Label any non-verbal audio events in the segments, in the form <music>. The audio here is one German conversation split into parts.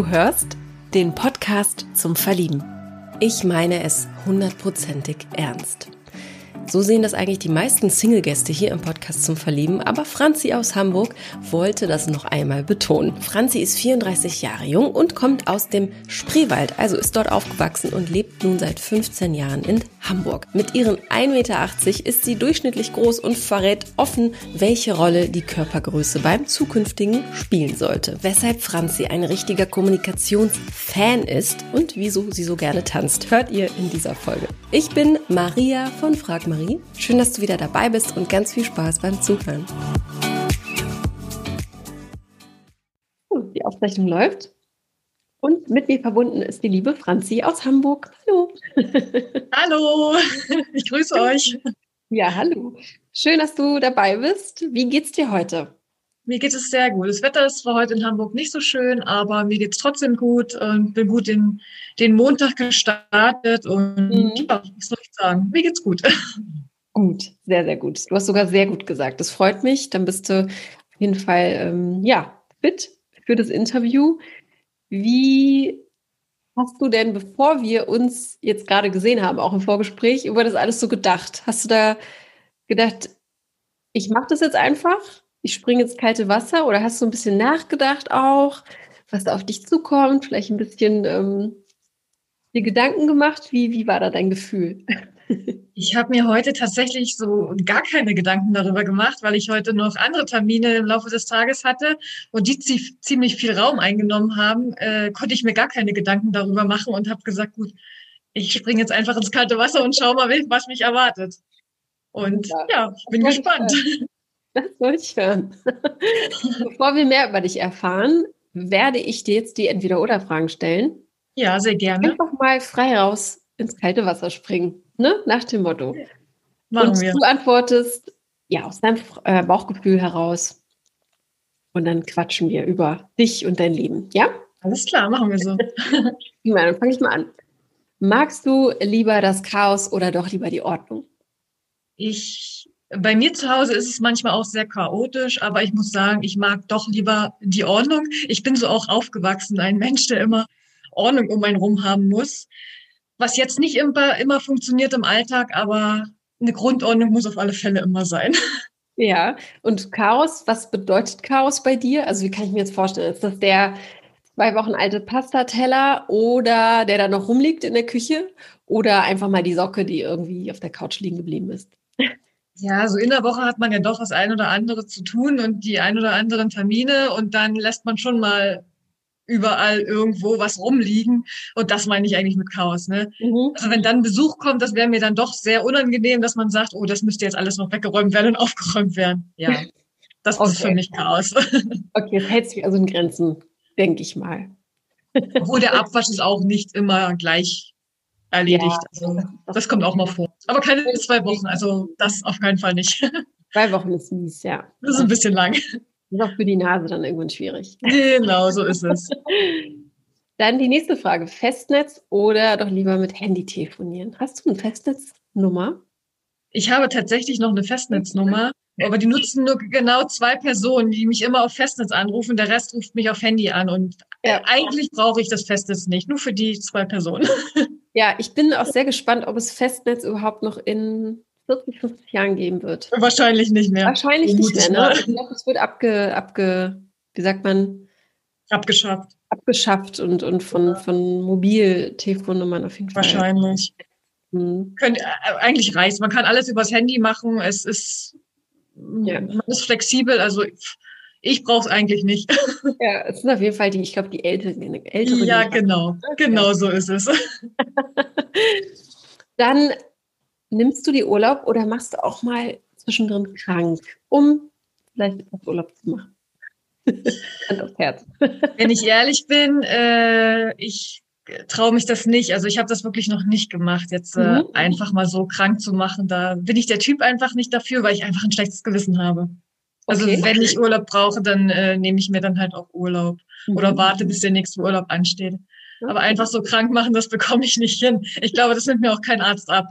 Du hörst den Podcast zum Verlieben. Ich meine es hundertprozentig ernst. So sehen das eigentlich die meisten Single-Gäste hier im Podcast zum Verlieben, aber Franzi aus Hamburg wollte das noch einmal betonen. Franzi ist 34 Jahre jung und kommt aus dem Spreewald, also ist dort aufgewachsen und lebt nun seit 15 Jahren in Hamburg. Mit ihren 1,80 Meter ist sie durchschnittlich groß und verrät offen, welche Rolle die Körpergröße beim zukünftigen spielen sollte. Weshalb Franzi ein richtiger Kommunikationsfan ist und wieso sie so gerne tanzt, hört ihr in dieser Folge. Ich bin Maria von Frag Maria Marie. Schön, dass du wieder dabei bist und ganz viel Spaß beim Zuhören. Die Aufzeichnung läuft. Und mit mir verbunden ist die liebe Franzi aus Hamburg. Hallo. <laughs> Hallo, ich grüße euch. Ja, hallo. Schön, dass du dabei bist. Wie geht's dir heute? Mir geht es sehr gut. Das Wetter ist zwar heute in Hamburg nicht so schön, aber mir geht es trotzdem gut und bin gut in den Montag gestartet und mhm. ja, was soll ich sagen? Mir geht's gut. <laughs> Gut, sehr, sehr gut. Du hast sogar sehr gut gesagt. Das freut mich. Dann bist du auf jeden Fall ähm, ja fit für das Interview. Wie hast du denn, bevor wir uns jetzt gerade gesehen haben, auch im Vorgespräch, über das alles so gedacht? Hast du da gedacht, ich mache das jetzt einfach? Ich springe ins kalte Wasser? Oder hast du ein bisschen nachgedacht auch, was da auf dich zukommt? Vielleicht ein bisschen ähm, dir Gedanken gemacht? Wie, wie war da dein Gefühl? <laughs> Ich habe mir heute tatsächlich so gar keine Gedanken darüber gemacht, weil ich heute noch andere Termine im Laufe des Tages hatte und die ziemlich viel Raum eingenommen haben, äh, konnte ich mir gar keine Gedanken darüber machen und habe gesagt, gut, ich springe jetzt einfach ins kalte Wasser und schau mal, was mich erwartet. Und ja, ja ich bin gespannt. <laughs> <laughs> Das wollte ich hören. <laughs> Bevor wir mehr über dich erfahren, werde ich dir jetzt die Entweder-Oder-Fragen stellen. Ja, sehr gerne. Einfach mal frei raus ins kalte Wasser springen, ne? Nach dem Motto. Machen und wir. du antwortest ja aus deinem äh, Bauchgefühl heraus. Und dann quatschen wir über dich und dein Leben, ja? Alles klar, machen wir so. <laughs> ja, dann fange ich mal an. Magst du lieber das Chaos oder doch lieber die Ordnung? Ich, bei mir zu Hause ist es manchmal auch sehr chaotisch, aber ich muss sagen, ich mag doch lieber die Ordnung. Ich bin so auch aufgewachsen, ein Mensch, der immer Ordnung um einen rum haben muss. Was jetzt nicht immer, immer funktioniert im Alltag, aber eine Grundordnung muss auf alle Fälle immer sein. <laughs> Ja, und Chaos, was bedeutet Chaos bei dir? Also wie kann ich mir jetzt vorstellen? Ist das der zwei Wochen alte Pastateller oder der da noch rumliegt in der Küche oder einfach mal die Socke, die irgendwie auf der Couch liegen geblieben ist? Ja, so in der Woche hat man ja doch das ein oder andere zu tun und die ein oder anderen Termine und dann lässt man schon mal überall irgendwo was rumliegen. Und das meine ich eigentlich mit Chaos. Ne? Mhm. Also wenn dann Besuch kommt, das wäre mir dann doch sehr unangenehm, dass man sagt, oh, das müsste jetzt alles noch weggeräumt werden und <laughs> aufgeräumt werden. Ja, das okay. ist für mich Chaos. <laughs> Okay, es hält sich also in Grenzen, denke ich mal. Obwohl der Abwasch ist auch nicht immer gleich erledigt. Ja, also, das kommt auch mal vor. Aber keine zwei Wochen, also das auf keinen Fall nicht. <laughs> Zwei Wochen ist mies, ja. Das ist ein bisschen lang. Das ist auch für die Nase dann irgendwann schwierig. Genau, so ist es. <laughs> Dann die nächste Frage: Festnetz oder doch lieber mit Handy telefonieren? Hast du eine Festnetznummer? Ich habe tatsächlich noch eine Festnetznummer, aber die nutzen nur genau zwei Personen, die mich immer auf Festnetz anrufen. Der Rest ruft mich auf Handy an und ja. eigentlich brauche ich das Festnetz nicht, nur für die zwei Personen. <laughs> Ja, ich bin auch sehr gespannt, ob es Festnetz überhaupt noch in 40, 50 Jahren geben wird. Wahrscheinlich nicht mehr. Wahrscheinlich nicht mehr. Ne? Ich glaube, es wird abge, abge, wie sagt man? Abgeschafft. Abgeschafft und, und von, von Mobiltelefonnummern auf jeden Fall. Wahrscheinlich. Hm. Könnt, äh, eigentlich reicht Man kann alles übers Handy machen. Es ist, ja. man ist flexibel. Also ich brauche es eigentlich nicht. <laughs> Ja, es sind auf jeden Fall die, ich glaube, die Älteren. Älteren ja, genau. Genau so ist es. <laughs> Dann nimmst du die Urlaub oder machst du auch mal zwischendrin krank, um vielleicht etwas Urlaub zu machen? <laughs> Hand aufs Herz. Wenn ich ehrlich bin, äh, ich traue mich das nicht. Also ich habe das wirklich noch nicht gemacht, jetzt äh, mhm. einfach mal so krank zu machen. Da bin ich der Typ einfach nicht dafür, weil ich einfach ein schlechtes Gewissen habe. Also okay. wenn ich Urlaub brauche, dann äh, nehme ich mir dann halt auch Urlaub mhm. oder warte, bis der nächste Urlaub ansteht. Okay. Aber einfach so krank machen, das <laughs> bekomme ich nicht hin. Ich glaube, das nimmt mir auch kein Arzt ab.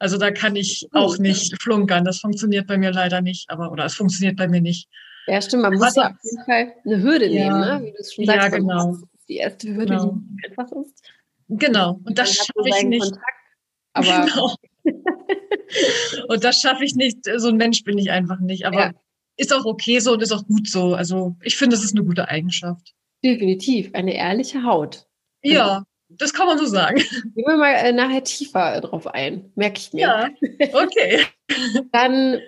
Also da kann ich auch nicht flunkern. Das funktioniert bei mir leider nicht, aber oder es funktioniert bei mir nicht. Ja, stimmt. Man muss ja auf jeden Fall eine Hürde ja. nehmen, ne? wie du es schon sagst. Ja, genau. die erste Hürde, genau. die einfach ist. Genau, und das schaffe ich nicht. Kontakt, aber <laughs> genau. und das schaffe ich nicht. So ein Mensch bin ich einfach nicht. Aber ja. Ist auch okay so und ist auch gut so. Also ich finde, das ist eine gute Eigenschaft. Definitiv, eine ehrliche Haut. Ja, das kann man so sagen. <laughs> Gehen wir mal äh, nachher tiefer äh, drauf ein, merke ich mir. Ja, okay. <laughs> Dann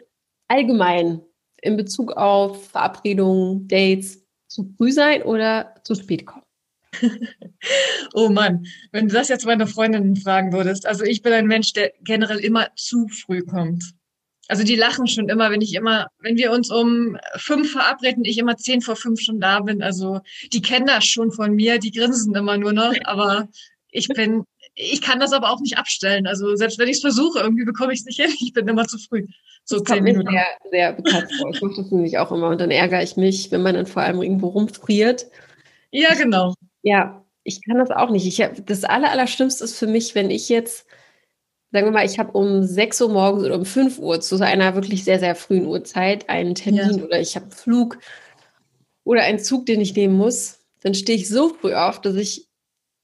allgemein in Bezug auf Verabredungen, Dates, zu früh sein oder zu spät kommen? <laughs> oh Mann, wenn du das jetzt meine Freundinnen fragen würdest. Also ich bin ein Mensch, der generell immer zu früh kommt. Also die lachen schon immer, wenn ich immer, wenn wir uns um fünf verabreden, ich immer zehn vor fünf schon da bin. Also die kennen das schon von mir, die grinsen immer nur noch, <laughs> aber ich bin, ich kann das aber auch nicht abstellen. Also selbst wenn ich es versuche, irgendwie bekomme ich es nicht hin. Ich bin immer zu früh. So das zehn Minuten. Sehr, sehr bekannt vor. Ich mache das nämlich auch immer und dann ärgere ich mich, wenn man dann vor allem irgendwo rumfriert. Ja, genau. Ja, ich kann das auch nicht. Ich hab, das Aller, Allerschlimmste ist für mich, wenn ich jetzt, sagen wir mal, ich habe um 6 Uhr morgens oder um 5 Uhr zu einer wirklich sehr, sehr frühen Uhrzeit einen Termin ja. oder ich habe einen Flug oder einen Zug, den ich nehmen muss, dann stehe ich so früh auf, dass ich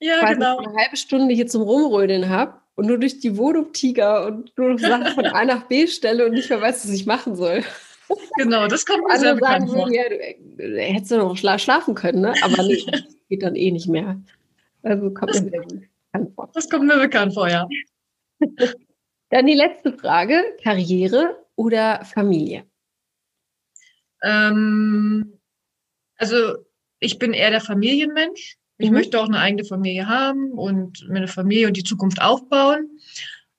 ja, genau. eine halbe Stunde hier zum Rumrödeln habe und nur durch die Wohnung tiger und nur noch Sachen von A nach B stelle und nicht mehr weiß, was ich machen soll. Genau, das kommt mir sehr bekannt vor. Ja, du, du hättest du noch schlafen können, ne? aber nee, <laughs> das geht dann eh nicht mehr. Also kommt das, mir sehr bekannt vor. Das kommt mir bekannt vor, ja. <laughs> Dann die letzte Frage, Karriere oder Familie? Ähm, also ich bin eher der Familienmensch. Ich mhm. möchte auch eine eigene Familie haben und mir eine Familie und die Zukunft aufbauen.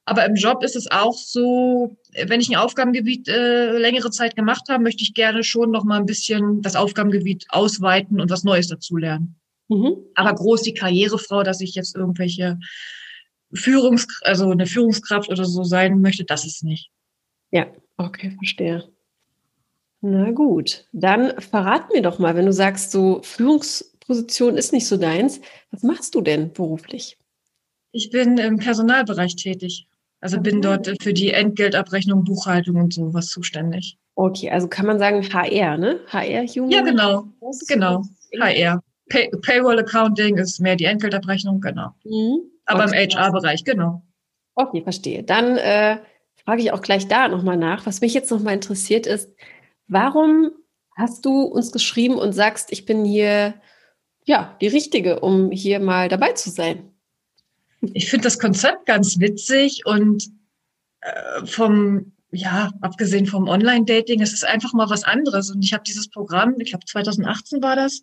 Aber im Job ist es auch so, wenn ich ein Aufgabengebiet äh, längere Zeit gemacht habe, möchte ich gerne schon noch mal ein bisschen das Aufgabengebiet ausweiten und was Neues dazulernen. Mhm. Aber groß die Karrierefrau, dass ich jetzt irgendwelche Führungs, also eine Führungskraft oder so sein möchte, das ist nicht. Ja, okay, verstehe. Na gut, dann verrat mir doch mal, wenn du sagst, so Führungsposition ist nicht so deins, was machst du denn beruflich? Ich bin im Personalbereich tätig. Also bin dort für die Entgeltabrechnung, Buchhaltung und sowas zuständig. Okay, also kann man sagen HR, ne? HR Human? Ja, genau. Genau. HR. Pay Payroll Accounting ist mehr die Entgeltabrechnung, genau. Mhm. Aber okay. im HR-Bereich, genau. Okay, verstehe. Dann äh, frage ich auch gleich da nochmal nach. Was mich jetzt nochmal interessiert ist, warum hast du uns geschrieben und sagst, ich bin hier ja die Richtige, um hier mal dabei zu sein? ich finde das Konzept ganz witzig und äh, vom, ja, abgesehen vom Online-Dating, es ist einfach mal was anderes. Und ich habe dieses Programm, ich glaube 2018 war das,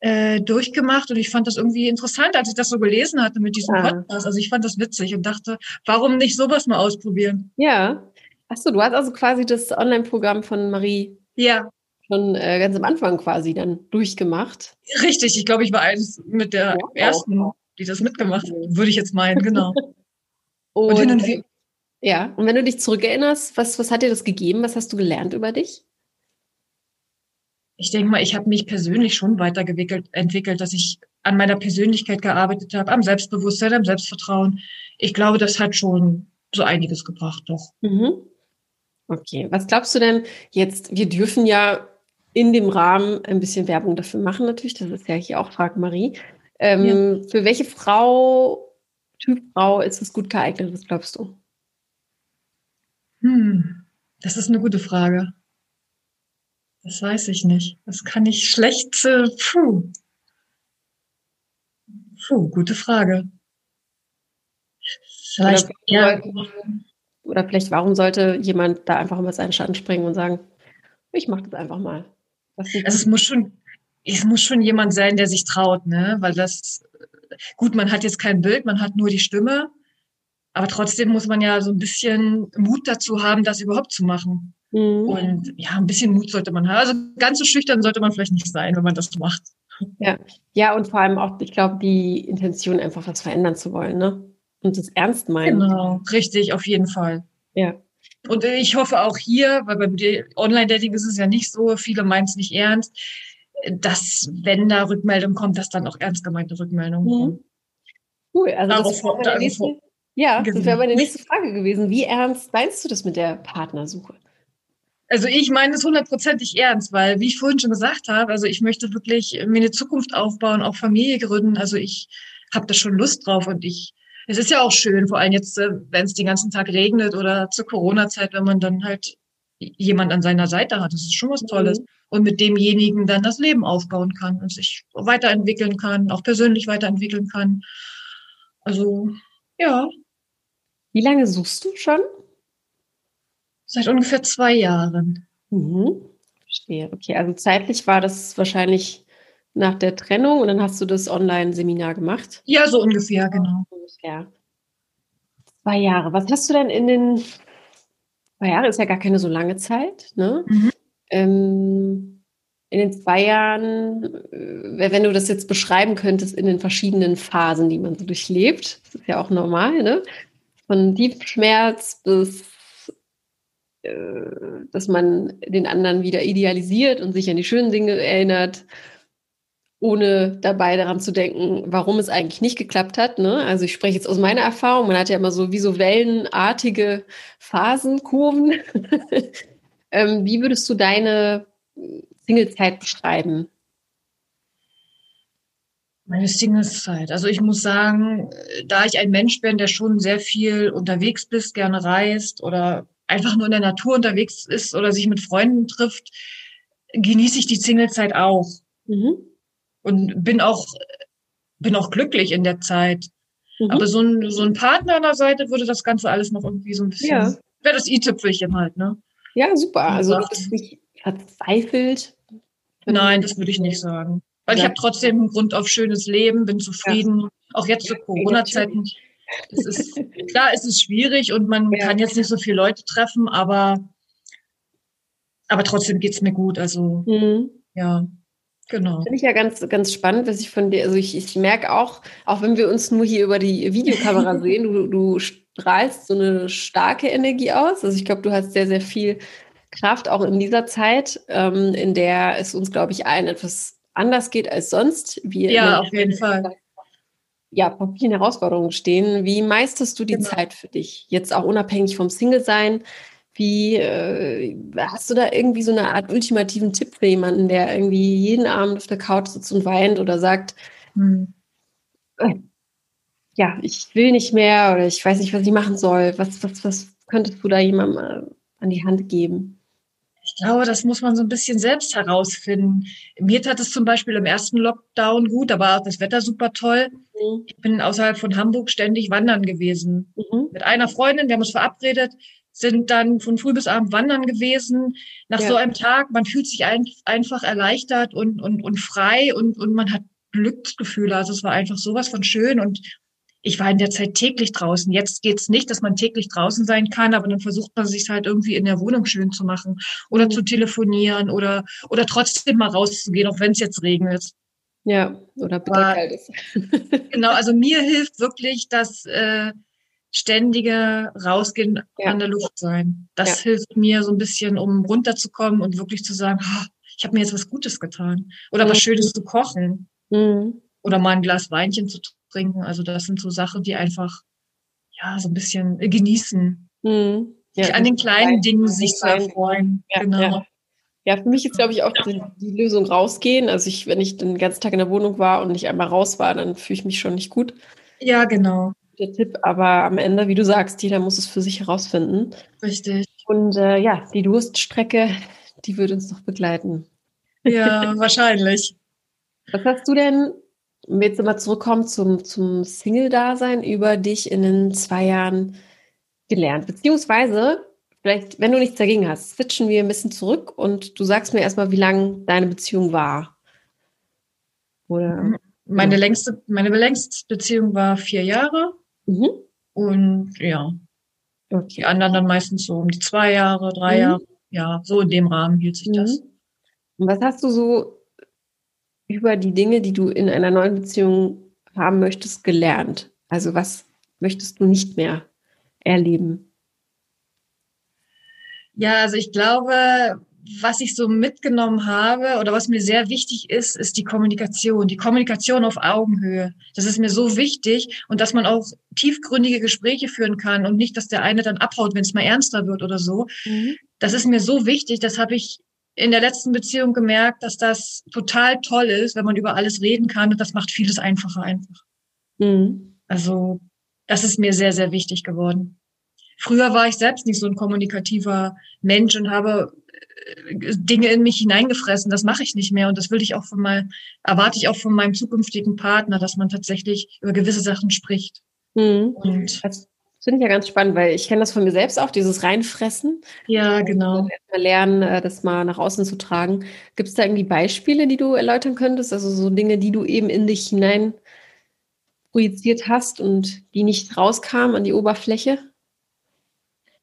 äh, durchgemacht und ich fand das irgendwie interessant, als ich das so gelesen hatte mit diesem ja. Podcast. Also ich fand das witzig und dachte, warum nicht sowas mal ausprobieren? Ja. Achso, du hast also quasi das Online-Programm von Marie ja. schon äh, ganz am Anfang quasi dann durchgemacht. Richtig, ich glaube, ich war eins mit der wow. ersten die das mitgemacht haben, würde ich jetzt meinen, genau. <laughs> und, und, und ja, und wenn du dich zurückerinnerst, was, was hat dir das gegeben? Was hast du gelernt über dich? Ich denke mal, ich habe mich persönlich schon weiterentwickelt, entwickelt, dass ich an meiner Persönlichkeit gearbeitet habe, am Selbstbewusstsein, am Selbstvertrauen. Ich glaube, das hat schon so einiges gebracht, doch. Mhm. Okay, was glaubst du denn jetzt? Wir dürfen ja in dem Rahmen ein bisschen Werbung dafür machen, natürlich. Das ist ja hier auch Frag Marie. Ähm, ja. Für welche Frau, Typ Frau, ist es gut geeignet? Was glaubst du? Hm, das ist eine gute Frage. Das weiß ich nicht. Das kann ich schlecht. Äh, puh. Puh, gute Frage. Vielleicht, oder, ja. oder vielleicht, warum sollte jemand da einfach mal seinen Schatten springen und sagen, ich mache das einfach mal. Also es muss schon, es muss schon jemand sein, der sich traut, ne? Weil das, gut, man hat jetzt kein Bild, man hat nur die Stimme. Aber trotzdem muss man ja so ein bisschen Mut dazu haben, das überhaupt zu machen. Mhm. Und ja, ein bisschen Mut sollte man haben. Also ganz so schüchtern sollte man vielleicht nicht sein, wenn man das macht. Ja, ja und vor allem auch, ich glaube, die Intention, einfach was verändern zu wollen, ne? Und das ernst meinen. Genau, richtig, auf jeden Fall. Ja. Und ich hoffe auch hier, weil beim Online-Dating ist es ja nicht so, viele meinen es nicht ernst, dass, wenn da Rückmeldung kommt, dass dann auch ernst gemeinte Rückmeldungen mhm. kommen. Cool, also Darauf das wäre meine, nächste, ja, das wäre meine nächste Frage gewesen. Wie ernst meinst du das mit der Partnersuche? Also ich meine es hundertprozentig ernst, weil, wie ich vorhin schon gesagt habe, also ich möchte wirklich mir eine Zukunft aufbauen, auch Familie gründen. Also ich habe da schon Lust drauf und ich, es ist ja auch schön, vor allem jetzt, äh, wenn es den ganzen Tag regnet oder zur Corona-Zeit, wenn man dann halt jemand an seiner Seite hat. Das ist schon was Tolles. Mhm. Und mit demjenigen dann das Leben aufbauen kann und sich weiterentwickeln kann, auch persönlich weiterentwickeln kann. Also, ja. Wie lange suchst du schon? Seit ungefähr zwei Jahren. Mhm. Verstehe. Okay, also zeitlich war das wahrscheinlich nach der Trennung und dann hast du das Online-Seminar gemacht? Ja, so ungefähr, genau. Ungefähr. Zwei Jahre. Was hast du denn in den zwei Jahre ist ja gar keine so lange Zeit, ne? Mhm. Ähm, in den zwei Jahren, äh, wenn du das jetzt beschreiben könntest, in den verschiedenen Phasen, die man so durchlebt, das ist ja auch normal, ne? Von Tiefschmerz bis dass man den anderen wieder idealisiert und sich an die schönen Dinge erinnert, ohne dabei daran zu denken, warum es eigentlich nicht geklappt hat. Ne? Also ich spreche jetzt aus meiner Erfahrung, man hat ja immer so wie so wellenartige Phasen, Kurven. <laughs> ähm, wie würdest du deine Singlezeit beschreiben? Meine Singlezeit. Also ich muss sagen, da ich ein Mensch bin, der schon sehr viel unterwegs bist, gerne reist oder einfach nur in der Natur unterwegs ist oder sich mit Freunden trifft, genieße ich die Singlezeit auch. Mhm. Und bin auch, bin auch glücklich in der Zeit. Mhm. Aber so ein, so ein Partner an der Seite würde das Ganze alles noch irgendwie so ein bisschen, ja. wäre das i-Tüpfelchen halt, ne? Ja, super. Also bist nicht verzweifelt. Nein, das würde ich nicht sagen. Weil ja. ich habe trotzdem einen Grund auf schönes Leben, bin zufrieden. Ja. Auch jetzt zu Corona-Zeiten das ist, klar, es ist schwierig und man ja. kann jetzt nicht so viele Leute treffen, aber, aber trotzdem geht's mir gut. Also, mhm. ja. Genau. Finde ich ja ganz, ganz spannend, was ich von dir, also ich, ich merke auch, auch wenn wir uns nur hier über die Videokamera <laughs> sehen, du, du strahlst so eine starke Energie aus. Also ich glaube, du hast sehr, sehr viel Kraft, auch in dieser Zeit, ähm, in der es uns, glaube ich, allen etwas anders geht als sonst. Wir ja, auf jeden Fall ja, vor vielen Herausforderungen stehen. Wie meisterst du die genau. Zeit für dich? Jetzt auch unabhängig vom Single-Sein. Wie äh, hast du da irgendwie so eine Art ultimativen Tipp für jemanden, der irgendwie jeden Abend auf der Couch sitzt und weint oder sagt, hm. äh, ja, ich will nicht mehr oder ich weiß nicht, was ich machen soll. Was, was, was könntest du da jemandem äh, an die Hand geben? Ich glaube, das muss man so ein bisschen selbst herausfinden. Mir tat es zum Beispiel im ersten Lockdown gut, da war auch das Wetter super toll. Mhm. Ich bin außerhalb von Hamburg ständig wandern gewesen. Mhm. Mit einer Freundin, wir haben uns verabredet, sind dann von früh bis abend wandern gewesen. Nach ja. so einem Tag, man fühlt sich ein, einfach erleichtert und, und, und frei und, und man hat Glücksgefühle. Also es war einfach sowas von schön und ich war in der Zeit täglich draußen. Jetzt geht's nicht, dass man täglich draußen sein kann, aber dann versucht man sich halt irgendwie in der Wohnung schön zu machen oder mhm. zu telefonieren oder, oder trotzdem mal rauszugehen, auch wenn es jetzt regnet. Ja, oder bitterkalt ist. <laughs> genau, also mir hilft wirklich das äh, ständige Rausgehen ja. an der Luft sein. Das ja. hilft mir so ein bisschen, um runterzukommen und wirklich zu sagen, oh, ich habe mir jetzt was Gutes getan. Oder mhm. was Schönes zu kochen. Mhm. Oder mal ein Glas Weinchen zu trinken. Also das sind so Sachen, die einfach ja so ein bisschen genießen. Mhm. Ja, sich an den kleinen Dingen sich zu erfreuen. Ja, genau. Ja. Ja. für mich ist, glaube ich, auch die, die, Lösung rausgehen. Also ich, wenn ich den ganzen Tag in der Wohnung war und nicht einmal raus war, dann fühle ich mich schon nicht gut. Ja, genau. Der Tipp, aber am Ende, wie du sagst, jeder muss es für sich herausfinden. Richtig. Und äh, ja, die Durststrecke, die wird uns noch begleiten. Ja, <laughs> wahrscheinlich. Was hast du denn wenn wir jetzt mal zurückkommen zum, zum Single-Dasein über dich in den zwei Jahren gelernt. Beziehungsweise, vielleicht, wenn du nichts dagegen hast, switchen wir ein bisschen zurück und du sagst mir erstmal, wie lang deine Beziehung war. Oder? Meine ja. längste, meine längste Beziehung war vier Jahre. Mhm. Und ja. Okay. Die anderen dann meistens so um die zwei Jahre, drei mhm. Jahre. Ja, so in dem Rahmen hielt sich mhm. das. Und was hast du so über die Dinge, die du in einer neuen Beziehung haben möchtest, gelernt? Also was möchtest du nicht mehr erleben? Ja, also ich glaube, was ich so mitgenommen habe oder was mir sehr wichtig ist, ist die Kommunikation. Die Kommunikation auf Augenhöhe. Das ist mir so wichtig und dass man auch tiefgründige Gespräche führen kann und nicht, dass der eine dann abhaut, wenn es mal ernster wird oder so. Mhm. Das ist mir so wichtig. Das habe ich in der letzten Beziehung gemerkt, dass das total toll ist, wenn man über alles reden kann und das macht vieles einfacher einfach. Mhm. Also das ist mir sehr, sehr wichtig geworden. Früher war ich selbst nicht so ein kommunikativer Mensch und habe äh, Dinge in mich hineingefressen. Das mache ich nicht mehr und das will ich auch von mal erwarte ich auch von meinem zukünftigen Partner, dass man tatsächlich über gewisse Sachen spricht. Mhm. Und das finde ich ja ganz spannend, weil ich kenne das von mir selbst auch, dieses Reinfressen. Ja, genau. Mal lernen, äh, das mal nach außen zu tragen. Gibt es da irgendwie Beispiele, die du erläutern könntest? Also so Dinge, die du eben in dich hinein projiziert hast und die nicht rauskamen an die Oberfläche?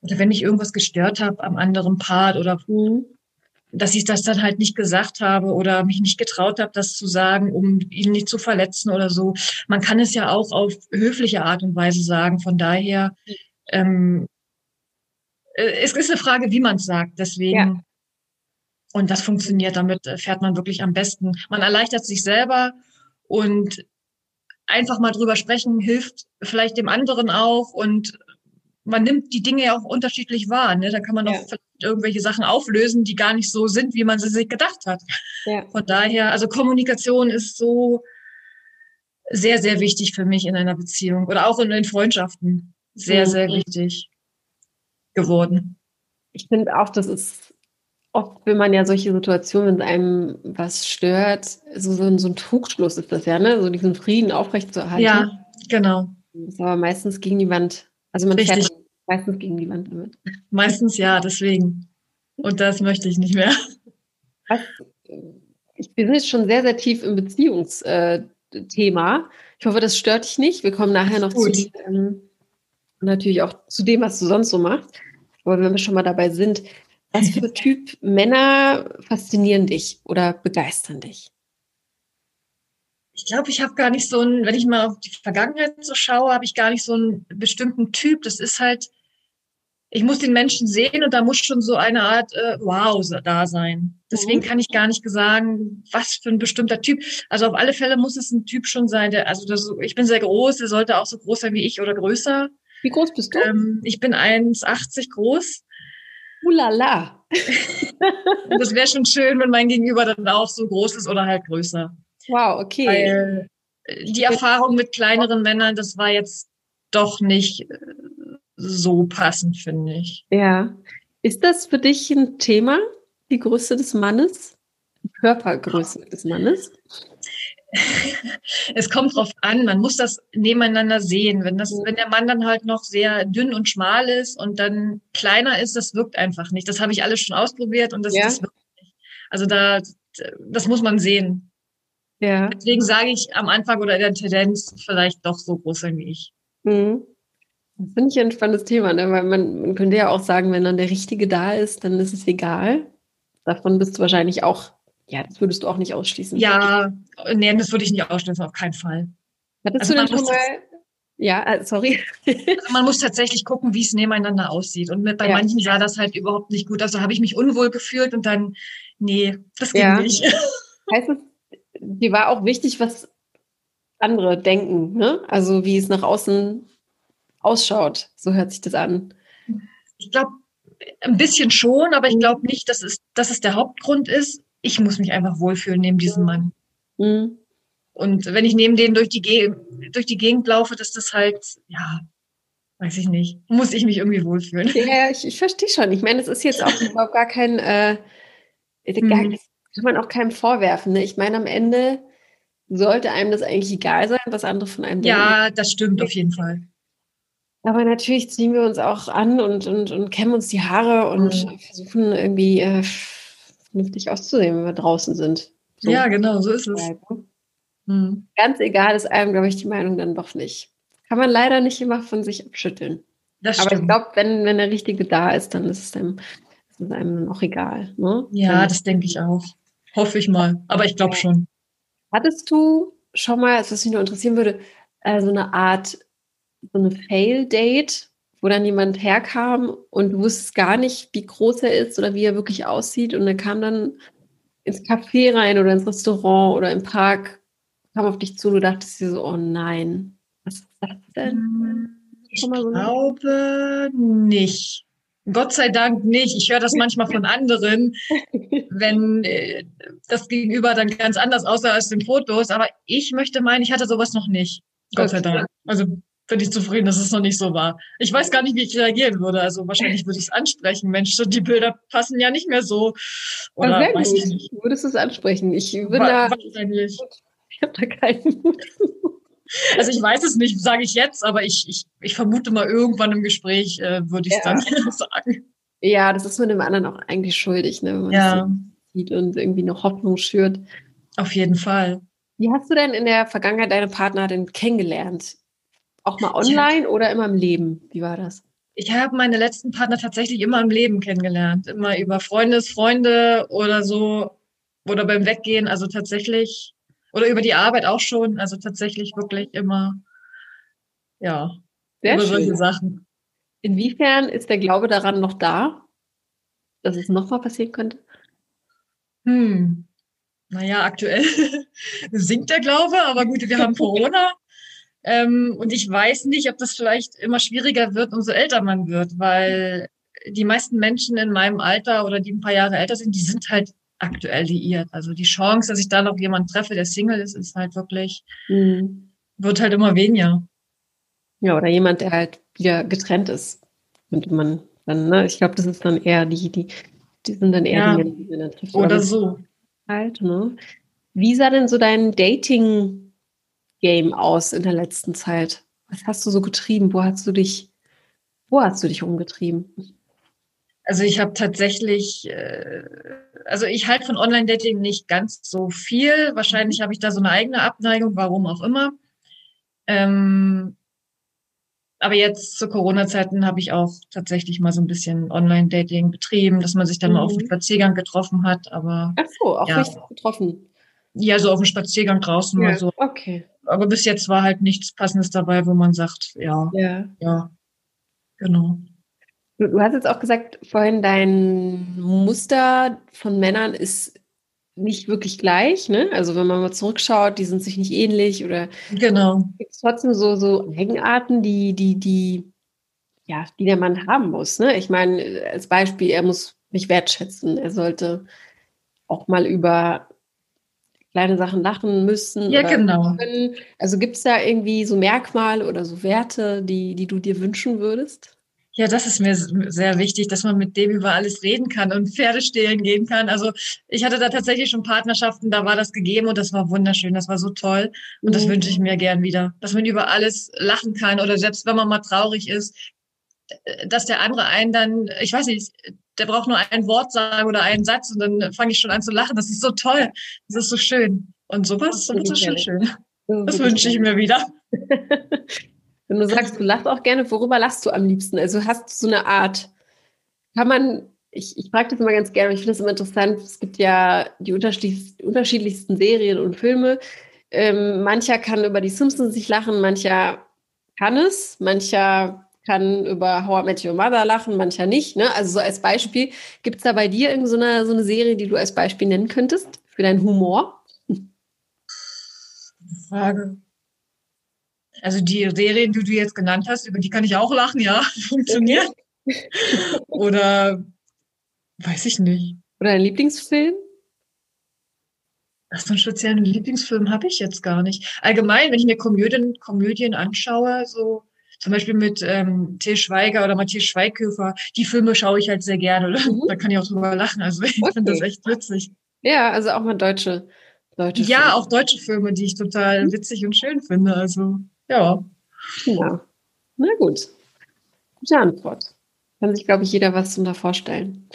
Oder wenn ich irgendwas gestört habe am anderen Part oder mhm. dass ich das dann halt nicht gesagt habe oder mich nicht getraut habe, das zu sagen, um ihn nicht zu verletzen oder so. Man kann es ja auch auf höfliche Art und Weise sagen. Von daher, ähm, äh, es ist eine Frage, wie man es sagt. Deswegen. Ja. Und das funktioniert, damit fährt man wirklich am besten. Man erleichtert sich selber und einfach mal drüber sprechen hilft vielleicht dem anderen auch und man nimmt die Dinge ja auch unterschiedlich wahr. Ne? Da kann man ja. auch irgendwelche Sachen auflösen, die gar nicht so sind, wie man sie sich gedacht hat. Ja. Von daher, also Kommunikation ist so sehr, sehr wichtig für mich in einer Beziehung oder auch in den Freundschaften. Sehr, mhm. sehr wichtig geworden. Ich finde auch, das ist oft, wenn man ja solche Situationen, wenn einem was stört, so, so, ein, so ein Trugschluss ist das ja, ne? So diesen Frieden aufrechtzuerhalten. Ja, genau. Das ist aber meistens gegen die Wand also man Richtig. fährt meistens gegen die Wand damit. Meistens ja, deswegen. Und das möchte ich nicht mehr. Was, ich bin jetzt schon sehr, sehr tief im Beziehungsthema. Ich hoffe, das stört dich nicht. Wir kommen nachher noch Gut. zu ähm, natürlich auch zu dem, was du sonst so machst. Aber wenn wir schon mal dabei sind, was für <laughs> Typ Männer faszinieren dich oder begeistern dich? Ich glaube, ich habe gar nicht so einen, wenn ich mal auf die Vergangenheit so schaue, habe ich gar nicht so einen bestimmten Typ. Das ist halt, ich muss den Menschen sehen und da muss schon so eine Art äh, Wow da sein. Deswegen mhm. kann ich gar nicht sagen, was für ein bestimmter Typ. Also auf alle Fälle muss es ein Typ schon sein, der, also das, ich bin sehr groß, der sollte auch so groß sein wie ich oder größer. Wie groß bist du? Ähm, ich bin 1,80 groß. Ulala. <laughs> das wäre schon schön, wenn mein Gegenüber dann auch so groß ist oder halt größer. Wow, okay. Weil äh, die Erfahrung mit kleineren Männern, das war jetzt doch nicht äh, so passend, finde ich. Ja. Ist das für dich ein Thema, die Größe des Mannes? Die Körpergröße des Mannes? <laughs> es kommt drauf an, man muss das nebeneinander sehen. Wenn das, wenn der Mann dann halt noch sehr dünn und schmal ist und dann kleiner ist, das wirkt einfach nicht. Das habe ich alles schon ausprobiert und das, ja. das wirkt nicht. Also da, das muss man sehen. Ja. Deswegen sage ich am Anfang oder in der Tendenz vielleicht doch so groß sein wie ich. Mhm. Das finde ich ein spannendes Thema, ne? weil man, man könnte ja auch sagen, wenn dann der Richtige da ist, dann ist es egal. Davon bist du wahrscheinlich auch, ja, das würdest du auch nicht ausschließen. Ja, nee, das würde ich nicht ausschließen, auf keinen Fall. Hattest also du denn schon mal, ja, äh, sorry. Also man muss tatsächlich gucken, wie es nebeneinander aussieht. Und mit, bei ja. manchen sah das halt überhaupt nicht gut aus. Da habe ich mich unwohl gefühlt und dann, nee, das ging ja. nicht. <laughs> Heißt es, dir war auch wichtig, was andere denken, ne? Also wie es nach außen ausschaut. So hört sich das an. Ich glaube, ein bisschen schon, aber ich glaube nicht, dass es, dass es der Hauptgrund ist. Ich muss mich einfach wohlfühlen neben diesem Mann. Mhm. Und wenn ich neben denen durch die, durch die Gegend laufe, dass das halt, ja, weiß ich nicht, muss ich mich irgendwie wohlfühlen. Ja, ich, ich verstehe schon. Ich meine, es ist jetzt auch überhaupt gar kein, äh, gar, mhm kann man auch keinem vorwerfen. Ne? Ich meine, am Ende sollte einem das eigentlich egal sein, was andere von einem denken. Ja, das stimmt auf jeden Fall. Aber natürlich ziehen wir uns auch an und, und, und kämmen uns die Haare und mhm. versuchen irgendwie äh, vernünftig auszusehen, wenn wir draußen sind. So. Ja, genau, so ist es. Mhm. Ganz egal ist einem, glaube ich, die Meinung dann doch nicht. Kann man leider nicht immer von sich abschütteln. Das Aber ich glaube, wenn, wenn der Richtige da ist, dann ist es einem, ist es einem auch egal. Ne? Ja, wenn, das denke ich auch. Hoffe ich mal. Aber ich glaube schon. Hattest du schon mal, was mich nur interessieren würde, äh, so eine Art, so eine Fail-Date, wo dann jemand herkam und du wusstest gar nicht, wie groß er ist oder wie er wirklich aussieht. Und er kam dann ins Café rein oder ins Restaurant oder im Park, kam auf dich zu und du dachtest dir so, oh nein, was ist das denn? Ich so glaube nicht. Gott sei Dank nicht. Ich höre das manchmal von anderen, <laughs> wenn äh, das Gegenüber dann ganz anders aussah als den Fotos. Aber ich möchte meinen, ich hatte sowas noch nicht. Gott sei Dank. Also bin ich zufrieden, dass es noch nicht so war. Ich weiß gar nicht, wie ich reagieren würde. Also wahrscheinlich würde ich es ansprechen. Mensch, die Bilder passen ja nicht mehr so. Oder ja, weiß ich nicht. Würdest du es ansprechen? Ich bin Wa da. Wahrscheinlich. Ich habe da keinen Mut. Also ich weiß es nicht, sage ich jetzt, aber ich, ich, ich vermute mal irgendwann im Gespräch äh, würde ich es ja. dann <laughs> sagen. Ja, das ist man dem anderen auch eigentlich schuldig, ne? wenn man ja. sieht und irgendwie noch Hoffnung schürt. Auf jeden Fall. Wie hast du denn in der Vergangenheit deine Partner denn kennengelernt? Auch mal online ja. oder immer im Leben? Wie war das? Ich habe meine letzten Partner tatsächlich immer im Leben kennengelernt. Immer über Freundes, Freunde oder so oder beim Weggehen. Also tatsächlich oder über die Arbeit auch schon. Also tatsächlich wirklich immer, ja, Sehr über schön. solche Sachen. Inwiefern ist der Glaube daran noch da, dass es nochmal passieren könnte? Hm. Naja, aktuell <laughs> sinkt der Glaube, aber gut, wir haben Corona. Ähm, und ich weiß nicht, ob das vielleicht immer schwieriger wird, umso älter man wird, weil die meisten Menschen in meinem Alter oder die ein paar Jahre älter sind, die sind halt aktuell liiert. Also die Chance, dass ich da noch jemanden treffe, der Single ist, ist halt wirklich, mhm. wird halt immer weniger. Ja, oder jemand, der halt wieder getrennt ist. Und man dann, ne, ich glaube, das ist dann eher die, die, die sind dann eher ja, die, die man dann trifft. Oder so. Halt, ne? Wie sah denn so dein Dating-Game aus in der letzten Zeit? Was hast du so getrieben? Wo hast du dich, wo hast du dich umgetrieben? Also ich habe tatsächlich, äh, also ich halte von Online-Dating nicht ganz so viel. Wahrscheinlich habe ich da so eine eigene Abneigung, warum auch immer. Ähm, aber jetzt zu Corona-Zeiten habe ich auch tatsächlich mal so ein bisschen Online-Dating betrieben, dass man sich dann mhm. mal auf dem mhm. Spaziergang getroffen hat. Aber ach so, auch ja. richtig getroffen. Ja, so auf dem Spaziergang draußen ja, oder so. Okay. Aber bis jetzt war halt nichts Passendes dabei, wo man sagt, ja, ja, ja genau. Du, hast jetzt auch gesagt, vorhin, dein Muster von Männern ist nicht wirklich gleich, ne? Also wenn man mal zurückschaut, die sind sich nicht ähnlich oder genau. gibt es trotzdem so, so Eigenarten, die, die, die, ja, die der Mann haben muss. Ne? Ich meine, als Beispiel, er muss mich wertschätzen, er sollte auch mal über kleine Sachen lachen müssen. Ja, genau. Können. Also gibt es da irgendwie so Merkmale oder so Werte, die, die du dir wünschen würdest? Ja, das ist mir sehr wichtig, dass man mit dem über alles reden kann und Pferde stehlen gehen kann. Also ich hatte da tatsächlich schon Partnerschaften, da war das gegeben und das war wunderschön, das war so toll und das mhm. wünsche ich mir gern wieder, dass man über alles lachen kann oder selbst wenn man mal traurig ist, dass der andere einen dann, ich weiß nicht, der braucht nur ein Wort sagen oder einen Satz und dann fange ich schon an zu lachen. Das ist so toll, das ist so schön und sowas, das ist schon schön. Das wünsche ich mir wieder. <laughs> Wenn du sagst, du lachst auch gerne, worüber lachst du am liebsten? Also hast du so eine Art, kann man, ich, ich frage das immer ganz gerne, ich finde das immer interessant, es gibt ja die unterschiedlichsten Serien und Filme. Ähm, mancher kann über die Simpsons sich lachen, mancher kann es, mancher kann über How I Met Your Mother lachen, mancher nicht. Ne? Also so als Beispiel, gibt es da bei dir irgendeine so, so eine Serie, die du als Beispiel nennen könntest für deinen Humor? Frage. Also die Serien, die du jetzt genannt hast, über die kann ich auch lachen, ja, <laughs> funktioniert. Oder weiß ich nicht. Oder ein Lieblingsfilm? Ach, so einen speziellen Lieblingsfilm habe ich jetzt gar nicht. Allgemein, wenn ich mir Komödien, Komödien anschaue, so zum Beispiel mit ähm, Till Schweiger oder Matthias Schweighöfer, die Filme schaue ich halt sehr gerne. <laughs> Mhm. Da kann ich auch drüber lachen. Also ich okay. finde das echt witzig. Ja, also auch mal deutsche, deutsche Ja, Filme. auch deutsche Filme, die ich total mhm. witzig und schön finde. Also ja. Ja. Na gut. Gute Antwort. Kann sich, glaube ich, jeder was darunter vorstellen.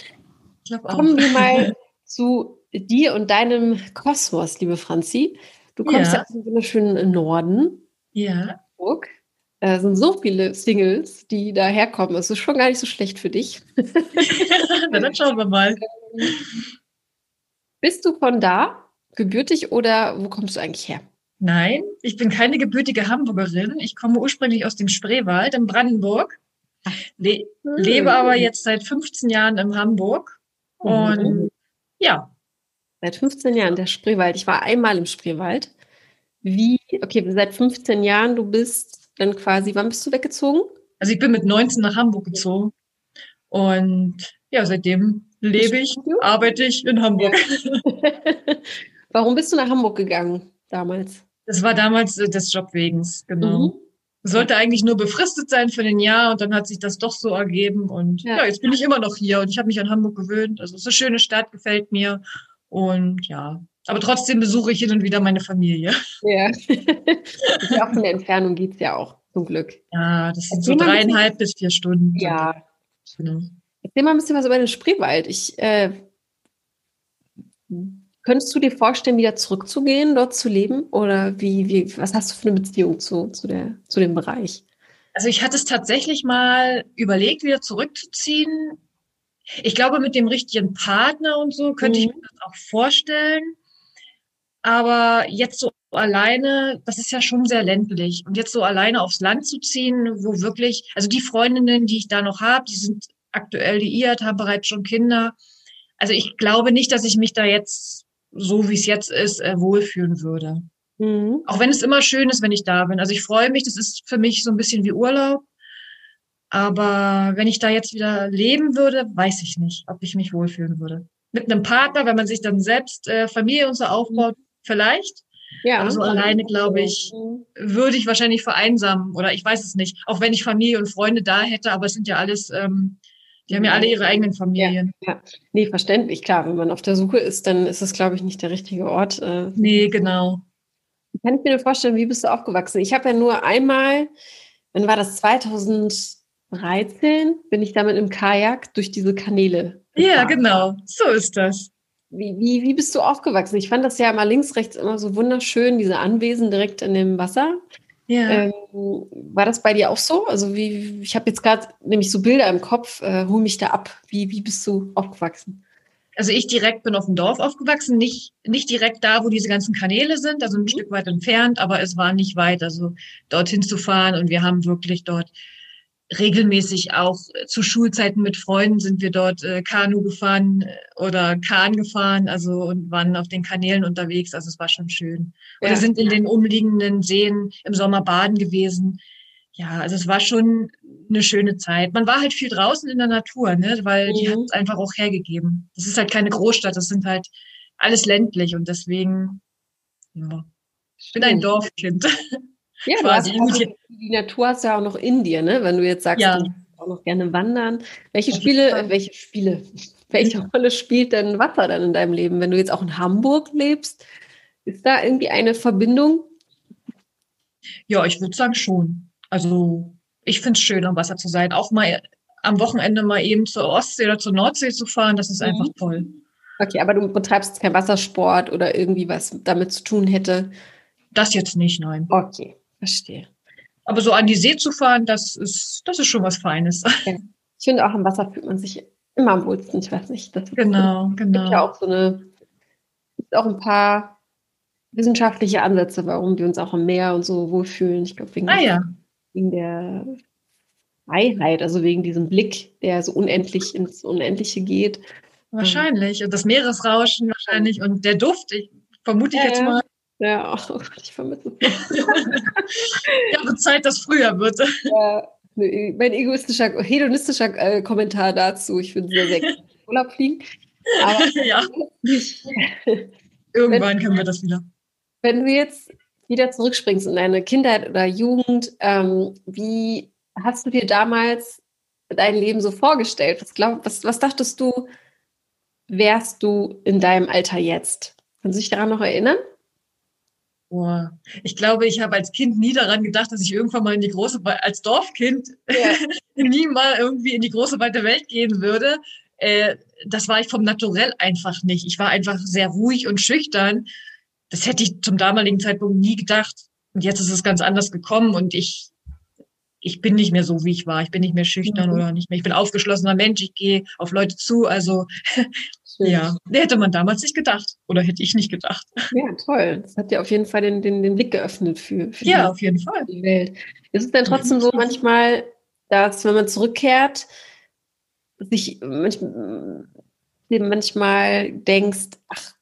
Kommen wir mal <laughs> zu dir und deinem Kosmos, liebe Franzi. Du kommst ja, ja aus dem wunderschönen Norden. Ja. Hamburg. Es sind so viele Singles, die daherkommen. Es ist schon gar nicht so schlecht für dich. <laughs> Na, dann schauen wir mal. Bist du von da gebürtig oder wo kommst du eigentlich her? Nein, ich bin keine gebürtige Hamburgerin. Ich komme ursprünglich aus dem Spreewald in Brandenburg. Le lebe aber jetzt seit 15 Jahren in Hamburg. Und mhm. ja. Seit 15 Jahren der Spreewald. Ich war einmal im Spreewald. Wie, okay, seit 15 Jahren, du bist dann quasi, wann bist du weggezogen? Also ich bin mit 19 nach Hamburg gezogen. Und ja, seitdem lebe ich, arbeite ich in Hamburg. <laughs> Warum bist du nach Hamburg gegangen damals? Das war damals äh, des Jobwegens, genau. Mhm. Sollte eigentlich nur befristet sein für ein Jahr und dann hat sich das doch so ergeben und ja, ja jetzt bin ich immer noch hier und ich habe mich an Hamburg gewöhnt. Also es ist eine schöne Stadt, gefällt mir und ja, aber trotzdem besuche ich hin und wieder meine Familie. Ja, <laughs> auch von der Entfernung geht's ja auch, zum Glück. Ja, das sind so dreieinhalb bis vier Stunden. Ja, genau. Erzähl mal ein bisschen was über den Spreewald. Ich äh, Könntest du dir vorstellen, wieder zurückzugehen, dort zu leben? Oder wie, wie, was hast du für eine Beziehung zu, zu, der, zu dem Bereich? Also ich hatte es tatsächlich mal überlegt, wieder zurückzuziehen. Ich glaube, mit dem richtigen Partner und so könnte mhm. ich mir das auch vorstellen. Aber jetzt so alleine, das ist ja schon sehr ländlich. Und jetzt so alleine aufs Land zu ziehen, wo wirklich, also die Freundinnen, die ich da noch habe, die sind aktuell liiert, haben bereits schon Kinder. Also ich glaube nicht, dass ich mich da jetzt so wie es jetzt ist, äh, wohlfühlen würde. Mhm. Auch wenn es immer schön ist, wenn ich da bin. Also ich freue mich, das ist für mich so ein bisschen wie Urlaub. Aber wenn ich da jetzt wieder leben würde, weiß ich nicht, ob ich mich wohlfühlen würde. Mit einem Partner, wenn man sich dann selbst äh, Familie und so aufbaut, mhm. vielleicht. Ja. Aber so alleine, glaube ich, würde ich wahrscheinlich vereinsamen oder ich weiß es nicht. Auch wenn ich Familie und Freunde da hätte, aber es sind ja alles ähm, die haben ja alle ihre eigenen Familien. Ja, ja. Nee, verständlich, klar. Wenn man auf der Suche ist, dann ist es, glaube ich, nicht der richtige Ort. Äh, nee, genau. Kann ich mir nur vorstellen, wie bist du aufgewachsen? Ich habe ja nur einmal, wann war das 2013, bin ich damit im Kajak durch diese Kanäle. Gefahren. Ja, genau. So ist das. Wie, wie, wie bist du aufgewachsen? Ich fand das ja mal links, rechts immer so wunderschön, diese Anwesen direkt in dem Wasser. Ja. Ähm, war das bei dir auch so? Also wie, ich habe jetzt gerade nämlich so Bilder im Kopf, äh, hol mich da ab. Wie, wie bist du aufgewachsen? Also ich direkt bin auf dem Dorf aufgewachsen, nicht, nicht direkt da, wo diese ganzen Kanäle sind, also ein mhm. Stück weit entfernt, aber es war nicht weit, also dorthin zu fahren und wir haben wirklich dort regelmäßig auch äh, zu Schulzeiten mit Freunden sind wir dort äh, Kanu gefahren äh, oder Kahn gefahren, also und waren auf den Kanälen unterwegs. Also es war schon schön. Oder ja. sind in den umliegenden Seen im Sommer baden gewesen. Ja, also es war schon eine schöne Zeit. Man war halt viel draußen in der Natur, ne, weil mhm. die hat es einfach auch hergegeben. Das ist halt keine Großstadt, das sind halt alles ländlich und deswegen, ja, ich bin ein Dorfkind. <laughs> Ja, du hast auch, die Natur hast ja auch noch in dir, ne? Wenn du jetzt sagst, ja. du auch noch gerne wandern. Welche Spiele, welche Spiele, <laughs> welche Rolle spielt denn Wasser dann in deinem Leben? Wenn du jetzt auch in Hamburg lebst, ist da irgendwie eine Verbindung? Ja, ich würde sagen schon. Also ich finde es schön, am Wasser zu sein. Auch mal am Wochenende mal eben zur Ostsee oder zur Nordsee zu fahren, das ist mhm. einfach toll. Okay, aber du betreibst keinen Wassersport oder irgendwie was damit zu tun hätte? Das jetzt nicht, nein. Okay. Verstehe. Aber so an die See zu fahren, das ist, das ist schon was Feines. Ja. Ich finde auch am Wasser fühlt man sich immer am wohlsten. Ich weiß nicht. Das genau, es genau. gibt ja auch so eine, gibt auch ein paar wissenschaftliche Ansätze, warum wir uns auch am Meer und so wohlfühlen. Ich glaube, wegen, ah, ja. wegen der Freiheit, also wegen diesem Blick, der so unendlich ins Unendliche geht. Wahrscheinlich. Und das Meeresrauschen wahrscheinlich und der Duft, ich vermute ich ja, jetzt mal. Ja, <laughs> oh Gott, ich vermisse es. <laughs> ja, wird Zeit, dass früher wird. <laughs> Ja, mein egoistischer, hedonistischer äh, Kommentar dazu. Ich würde sehr, sehr gerne Urlaub fliegen. Aber ja. Irgendwann wenn, können wir das wieder. Wenn du jetzt wieder zurückspringst in deine Kindheit oder Jugend, ähm, wie hast du dir damals dein Leben so vorgestellt? Was, glaub, was, was dachtest du, wärst du in deinem Alter jetzt? Kannst du dich daran noch erinnern? Oh, ich glaube, ich habe als Kind nie daran gedacht, dass ich irgendwann mal in die große, als Dorfkind ja. <laughs> nie mal irgendwie in die große weite Welt gehen würde. Äh, das war ich vom Naturell einfach nicht. Ich war einfach sehr ruhig und schüchtern. Das hätte ich zum damaligen Zeitpunkt nie gedacht. Und jetzt ist es ganz anders gekommen und ich, ich bin nicht mehr so, wie ich war. Ich bin nicht mehr schüchtern mhm. oder nicht mehr. Ich bin aufgeschlossener Mensch. Ich gehe auf Leute zu. Also <laughs> ja, hätte man damals nicht gedacht oder hätte ich nicht gedacht. Ja, toll. Das hat ja auf jeden Fall den, den, den Blick geöffnet für, für ja, die, auf jeden Fall. die Welt. Ist es denn trotzdem so manchmal, dass wenn man zurückkehrt, sich manchmal, manchmal denkst, ach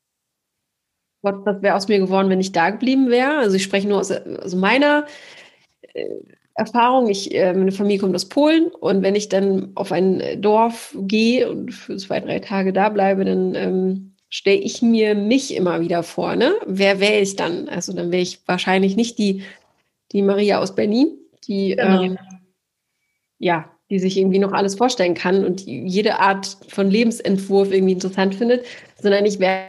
Gott, was wäre aus mir geworden, wenn ich da geblieben wäre? Also ich spreche nur aus also meiner äh, Erfahrung. Ich, äh, meine Familie kommt aus Polen und wenn ich dann auf ein Dorf gehe und für zwei, drei Tage da bleibe, dann ähm, stelle ich mir mich immer wieder vor. Ne? Wer wäre ich dann? Also dann wäre ich wahrscheinlich nicht die, die Maria aus Berlin, die genau. ähm, ja, die sich irgendwie noch alles vorstellen kann und jede Art von Lebensentwurf irgendwie interessant findet, sondern ich wäre.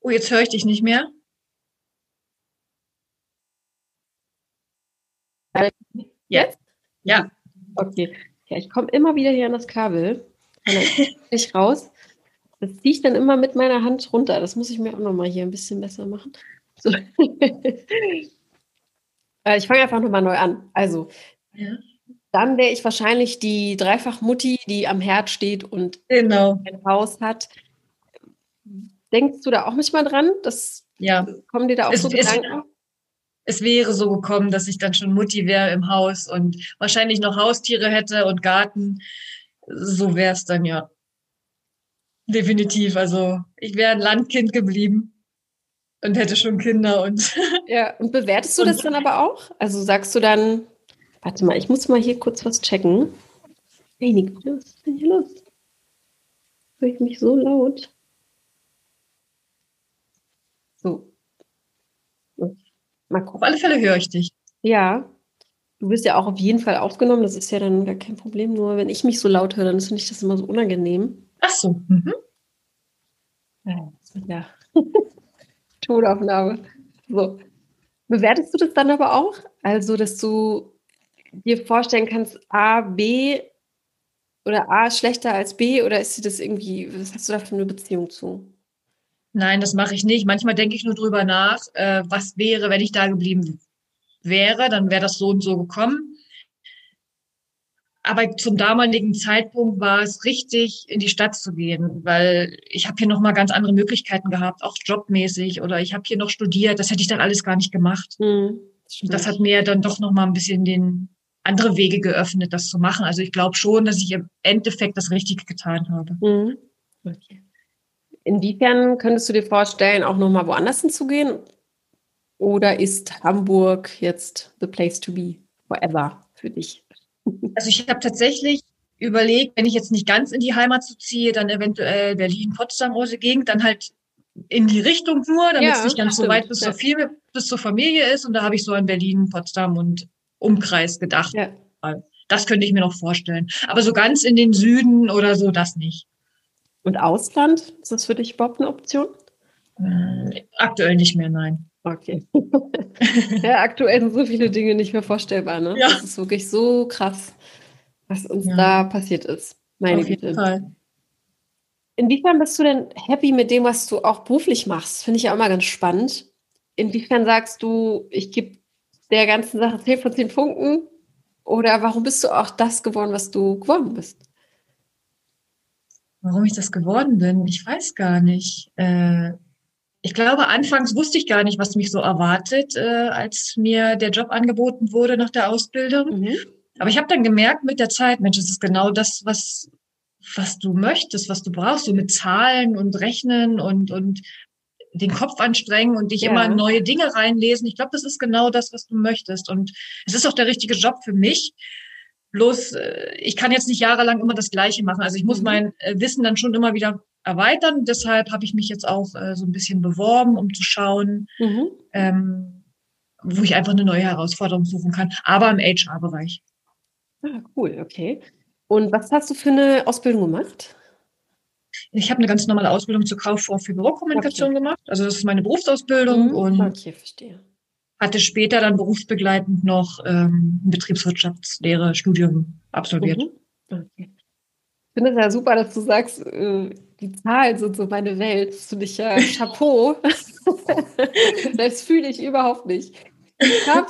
Oh, jetzt höre ich dich nicht mehr. Jetzt? Ja. Okay. Ja, ich komme immer wieder hier an das Kabel. <laughs> Ich raus. Das ziehe ich dann immer mit meiner Hand runter. Das muss ich mir auch nochmal hier ein bisschen besser machen. So. <laughs> Äh, ich fange einfach nochmal neu an. Also, ja. dann wäre ich wahrscheinlich die Dreifach-Mutti, die am Herd steht und genau. ein Haus hat. Denkst du da auch manchmal dran? Das, ja. Kommen dir da auch es, so Gedanken? Es, wäre so gekommen, dass ich dann schon Mutti wäre im Haus und wahrscheinlich noch Haustiere hätte und Garten. So wäre es dann ja. Definitiv. Also ich wäre ein Landkind geblieben und hätte schon Kinder und. <laughs> Ja, und bewertest du das dann aber auch? Also sagst du dann, warte mal, ich muss mal hier kurz was checken. Hey, Nico, was ist denn hier los? Höre ich mich so laut? So. Mal gucken. Auf alle Fälle höre ich dich. Ja. Du wirst ja auch auf jeden Fall aufgenommen, das ist ja dann gar kein Problem. Nur wenn ich mich so laut höre, dann finde ich das immer so unangenehm. Ach so. Mhm. Ja. <laughs> Tonaufnahme. So. Bewertest du das dann aber auch? Also, dass du dir vorstellen kannst, A, B oder A ist schlechter als B oder ist dir das irgendwie, was hast du da für eine Beziehung zu? Nein, das mache ich nicht. Manchmal denke ich nur drüber nach, äh, was wäre, wenn ich da geblieben wäre, dann wäre das so und so gekommen. Aber zum damaligen Zeitpunkt war es richtig, in die Stadt zu gehen, weil ich habe hier noch mal ganz andere Möglichkeiten gehabt, auch jobmäßig oder ich habe hier noch studiert. Das hätte ich dann alles gar nicht gemacht. Mhm, das, das hat mir dann doch noch mal ein bisschen den andere Wege geöffnet, das zu machen. Also ich glaube schon, dass ich im Endeffekt das Richtige getan habe. Mhm. Okay. Inwiefern könntest du dir vorstellen, auch noch mal woanders hinzugehen? Oder ist Hamburg jetzt the place to be forever für dich? <laughs> Also ich habe tatsächlich überlegt, wenn ich jetzt nicht ganz in die Heimat zu ziehe, dann eventuell Berlin, Potsdam, große Gegend, dann halt in die Richtung nur, damit ja, es nicht ganz so weit bis, ja. zur Familie, bis zur Familie ist. Und da habe ich so an Berlin, Potsdam und Umkreis gedacht. Ja. Das könnte ich mir noch vorstellen. Aber so ganz in den Süden oder so, das nicht. Und Ausland, ist das für dich überhaupt eine Option? Äh, aktuell nicht mehr, nein. Okay. <laughs> ja, aktuell sind so viele Dinge nicht mehr vorstellbar. Ne? Ja. Das ist wirklich so krass, was uns ja. da passiert ist. Meine Auf Güte. Fall. Inwiefern bist du denn happy mit dem, was du auch beruflich machst? Finde ich ja auch mal ganz spannend. Inwiefern sagst du, ich gebe der ganzen Sache 10 von 10 Funken? Oder warum bist du auch das geworden, was du geworden bist? Warum ich das geworden bin? Ich weiß gar nicht. Äh, ich glaube, anfangs wusste ich gar nicht, was mich so erwartet, äh, als mir der Job angeboten wurde nach der Ausbildung. Mhm. Aber ich habe dann gemerkt mit der Zeit, Mensch, es ist genau das, was, was du möchtest, was du brauchst, so mit Zahlen und Rechnen und, und den Kopf anstrengen und dich ja. immer neue Dinge reinlesen. Ich glaube, das ist genau das, was du möchtest. Und es ist auch der richtige Job für mich. Bloß, äh, ich kann jetzt nicht jahrelang immer das Gleiche machen. Also ich muss mhm. mein äh, Wissen dann schon immer wieder erweitern. Deshalb habe ich mich jetzt auch äh, so ein bisschen beworben, um zu schauen, mhm. ähm, wo ich einfach eine neue Herausforderung suchen kann, aber im HR-Bereich. Ah, cool, okay. Und was hast du für eine Ausbildung gemacht? Ich habe eine ganz normale Ausbildung zur Kauffrau für Bürokommunikation okay. gemacht. Also das ist meine Berufsausbildung mhm. und okay, verstehe. Hatte später dann berufsbegleitend noch ähm, ein Betriebswirtschaftslehre Studium absolviert. Mhm. Okay. Ich finde es ja super, dass du sagst, äh, die Zahlen sind so meine Welt. Das finde ich ja Chapeau. <laughs> das fühle ich überhaupt nicht.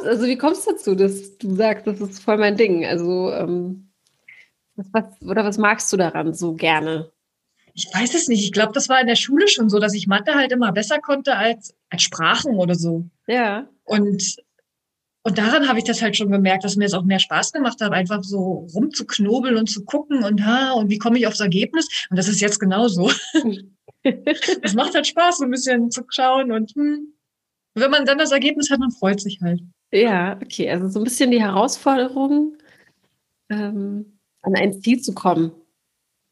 also wie kommst du dazu, dass du sagst, das ist voll mein Ding? Also ähm, was, oder was magst du daran so gerne? Ich weiß es nicht. Ich glaube, das war in der Schule schon so, dass ich Mathe halt immer besser konnte als, als Sprachen oder so. Ja. Und und daran habe ich das halt schon gemerkt, dass mir es auch mehr Spaß gemacht hat, einfach so rumzuknobeln und zu gucken und ha, und wie komme ich aufs Ergebnis? Und das ist jetzt genauso. <laughs> Es macht halt Spaß, so ein bisschen zu schauen und hm. wenn man dann das Ergebnis hat, man freut sich halt. Ja, okay, also so ein bisschen die Herausforderung, ähm, an ein Ziel zu kommen.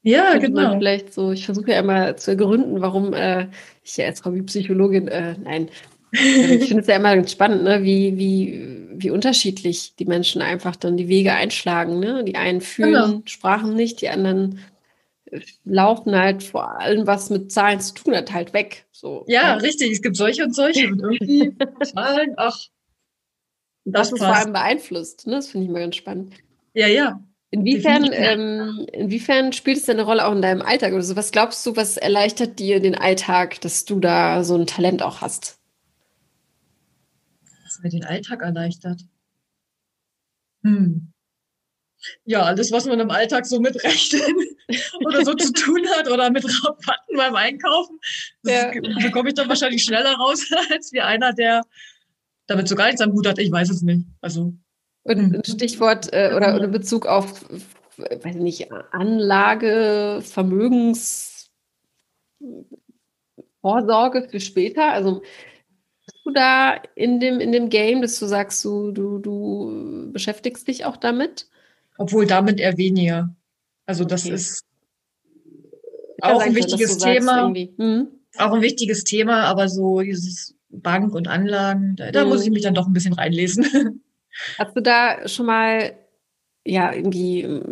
Ja, genau. vielleicht so, ich versuche ja immer zu ergründen, warum äh, ich ja als Hobbypsychologin, äh, nein, ich finde es ja immer ganz spannend, ne? wie, wie, wie unterschiedlich die Menschen einfach dann die Wege einschlagen. Ne? Die einen fühlen genau. Sprachen nicht, die anderen äh, laufen halt vor allem, was mit Zahlen zu tun hat, halt weg. So. Ja, ja. richtig. Es gibt solche und solche. Und irgendwie <laughs> Zahlen, ach. Das, das ist vor allem beeinflusst. Ne? Das finde ich mal ganz spannend. Ja, ja. Inwiefern, ähm, inwiefern spielt es eine Rolle auch in deinem Alltag oder so? Was glaubst du, was erleichtert dir den Alltag, dass du da so ein Talent auch hast? Was mir den Alltag erleichtert? Hm. Ja, alles, was man im Alltag so mit Rechnen <laughs> oder so zu tun hat oder mit Rabatten beim Einkaufen, ja. bekomme ich dann wahrscheinlich schneller raus <laughs> als wie einer, der damit so gar nichts am Hut hat. Ich weiß es nicht. Also. Und hm. ein Stichwort äh, oder in Bezug auf, weiß nicht, Anlage, Vermögens, Vorsorge für später. Also du da in dem, in dem Game, dass du sagst, du, du, du beschäftigst dich auch damit? Obwohl damit eher weniger. Also das okay. ist auch ein wichtiges Thema. Hm? Auch ein wichtiges Thema, aber so dieses Bank und Anlagen, da, da hm. muss ich mich dann doch ein bisschen reinlesen. <laughs> Hast du da schon mal, ja, irgendwie, äh,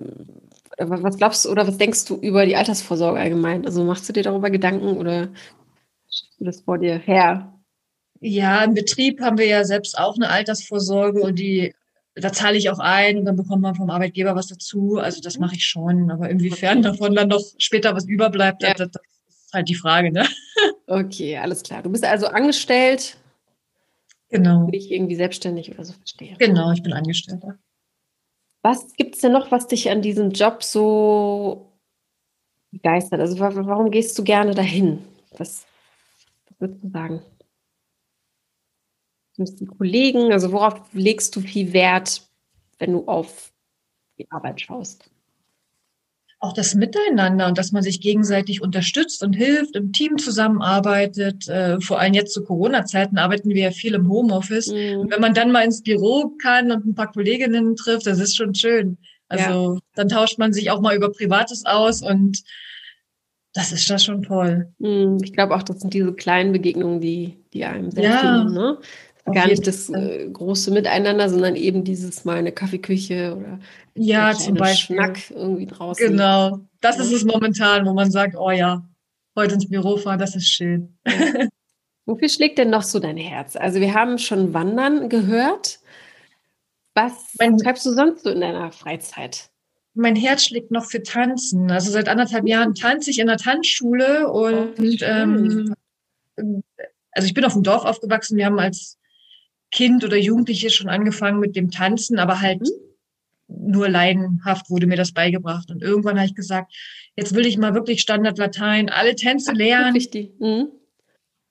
was glaubst du oder was denkst du über die Altersvorsorge allgemein? Also machst du dir darüber Gedanken oder das vor dir her? Ja, im Betrieb haben wir ja selbst auch eine Altersvorsorge und die, da zahle ich auch ein und dann bekommt man vom Arbeitgeber was dazu. Also das mache ich schon. Aber inwiefern davon dann noch später was überbleibt, ja. das, das ist halt die Frage, ne? <laughs> Okay, alles klar. Du bist also angestellt. Genau. Bin ich irgendwie selbstständig oder so verstehe. Genau, ich bin Angestellter. Was gibt es denn noch, was dich an diesem Job so begeistert? Also warum gehst du gerne dahin? Was, was würdest du sagen? Die Kollegen? Also worauf legst du viel Wert, wenn du auf die Arbeit schaust? Auch das Miteinander und dass man sich gegenseitig unterstützt und hilft, im Team zusammenarbeitet. Äh, vor allem jetzt zu Corona-Zeiten arbeiten wir ja viel im Homeoffice. Mhm. Und wenn man dann mal ins Büro kann und ein paar Kolleginnen trifft, das ist schon schön. Also ja. dann tauscht man sich auch mal über Privates aus und das ist das schon toll. Mhm. Ich glaube auch, das sind diese kleinen Begegnungen, die, die einem sehr ja. viel, ne? Gar nicht das äh, große Miteinander, sondern eben dieses mal eine Kaffeeküche oder ja, zum Beispiel. Schnack irgendwie draußen. Genau, das ist es momentan, wo man sagt, oh ja, heute ins Büro fahren, das ist schön. Ja. <laughs> Wofür schlägt denn noch so dein Herz? Also wir haben schon Wandern gehört. Was mein, treibst du sonst so in deiner Freizeit? Mein Herz schlägt noch für Tanzen. Also seit anderthalb Jahren tanze ich in der Tanzschule und oh, ähm, also ich bin auf dem Dorf aufgewachsen. Wir haben als Kind oder Jugendliche schon angefangen mit dem Tanzen, aber halt mhm. nur leidenhaft wurde mir das beigebracht. Und irgendwann habe ich gesagt, jetzt will ich mal wirklich Standard Latein, alle Tänze <laughs> lernen. Richtig. Mhm.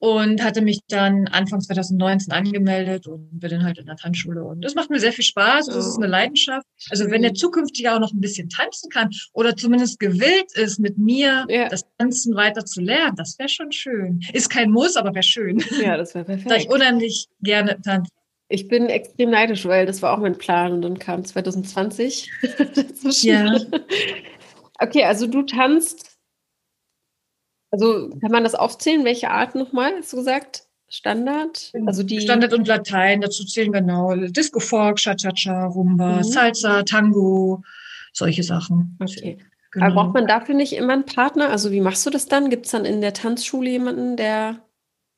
Und hatte mich dann Anfang 2019 angemeldet und bin dann halt in der Tanzschule. Und das macht mir sehr viel Spaß. Das ist eine oh. Leidenschaft. Also wenn der zukünftig auch noch ein bisschen tanzen kann oder zumindest gewillt ist, mit mir ja. das Tanzen weiter zu lernen, das wäre schon schön. Ist kein Muss, aber wäre schön. Ja, das wäre perfekt. Da ich unheimlich gerne tanze. Ich bin extrem neidisch, weil das war auch mein Plan und dann kam 2020. so <laughs> ja. Okay, also du tanzt. Also kann man das aufzählen? Welche Art nochmal, hast du gesagt? Standard? Also die Standard und Latein, dazu zählen genau Disco Folk, Cha-Cha-Cha, Rumba, mhm. Salsa, Tango, solche Sachen. Okay. Genau. Aber braucht man dafür nicht immer einen Partner? Also wie machst du das dann? Gibt es dann in der Tanzschule jemanden, der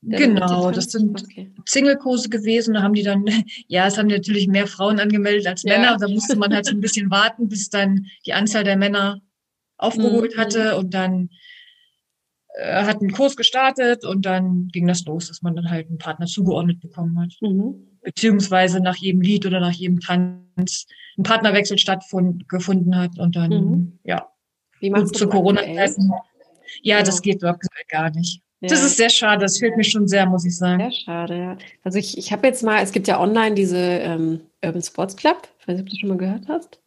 Genau, das sind okay. Single-Kurse gewesen. Da haben die dann, <laughs> ja, es haben natürlich mehr Frauen angemeldet als Männer. Ja. Da musste man halt so ein bisschen warten, bis dann die Anzahl der Männer aufgeholt mhm. hatte. Und dann äh, hat ein Kurs gestartet und dann ging das los, dass man dann halt einen Partner zugeordnet bekommen hat. Mhm. Beziehungsweise nach jedem Lied oder nach jedem Tanz ein Partnerwechsel stattgefunden hat. Und dann, mhm. ja, Wie machst du zu Corona-Zeiten. Ja, ja, das geht wirklich gar nicht. Ja. Das ist sehr schade, das fehlt mir schon sehr, muss ich sagen. Sehr schade, ja. Also ich, ich habe jetzt mal, es gibt ja online diese ähm, Urban Sports Club, ich weiß nicht, ob du schon mal gehört hast.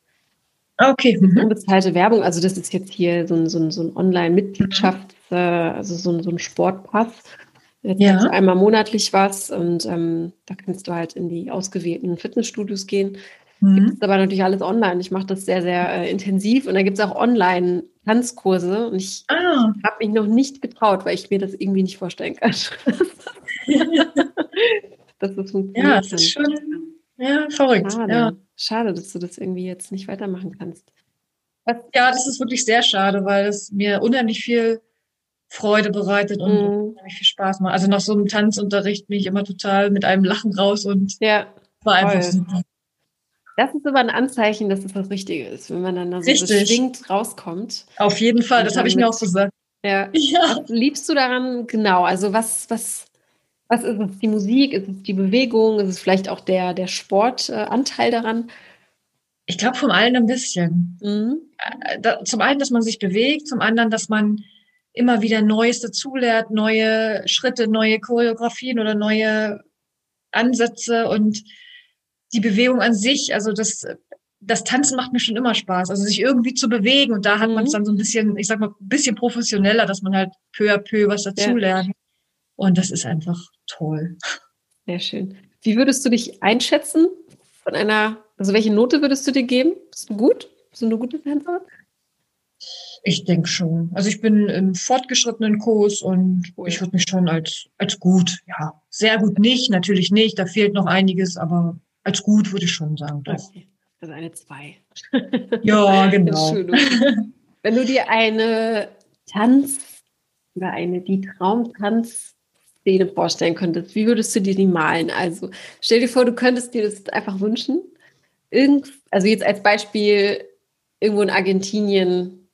Ah, okay. Mhm. Unbezahlte Werbung, also das ist jetzt hier so ein, so ein, so ein Online-Mitgliedschafts-, äh, also so ein, so ein Sportpass. Jetzt ja. Also einmal monatlich was und ähm, da kannst du halt in die ausgewählten Fitnessstudios gehen. Mhm. Gibt es aber natürlich alles online. Ich mache das sehr, sehr äh, intensiv und da gibt es auch online Tanzkurse und ich ah. habe mich noch nicht getraut, weil ich mir das irgendwie nicht vorstellen kann. dass <laughs> das funktioniert. Ja, das ist schon ja, verrückt. Schade. Ja. schade, dass du das irgendwie jetzt nicht weitermachen kannst. Ja, das ist wirklich sehr schade, weil es mir unheimlich viel Freude bereitet und unheimlich viel Spaß macht. Also nach so einem Tanzunterricht bin ich immer total mit einem Lachen raus und ja, war einfach super. Das ist aber ein Anzeichen, dass es das Richtige ist, wenn man dann da so beschwingt rauskommt. Auf jeden Fall, das habe ich mir auch gesagt. Ja. <laughs> ja. Was liebst du daran genau? Also was, was, was ist es? Die Musik? Ist es die Bewegung? Ist es vielleicht auch der, der Sportanteil äh, daran? Ich glaube vom allen ein bisschen. Mhm. Äh, da, zum einen, dass man sich bewegt, zum anderen, dass man immer wieder Neues dazulernt, neue Schritte, neue Choreografien oder neue Ansätze und die Bewegung an sich, also das, das Tanzen macht mir schon immer Spaß. Also sich irgendwie zu bewegen und da hat mhm. man es dann so ein bisschen, ich sag mal, ein bisschen professioneller, dass man halt peu à peu was dazulernt. Ja. Und das ist einfach toll. Sehr schön. Wie würdest du dich einschätzen von einer, also welche Note würdest du dir geben? Bist du gut? Bist du eine gute Tänzerin? Ich denke schon. Also ich bin im fortgeschrittenen Kurs und oh, ich würde mich schon als, als gut, ja, sehr gut nicht, natürlich nicht, da fehlt noch einiges, aber als gut würde ich schon sagen. Okay. Also eine zwei. Ja, <laughs> genau. Wenn du dir eine Tanz oder eine die Traumtanzszene vorstellen könntest, wie würdest du dir die malen? Also stell dir vor, du könntest dir das einfach wünschen. Irgend, also jetzt als Beispiel irgendwo in Argentinien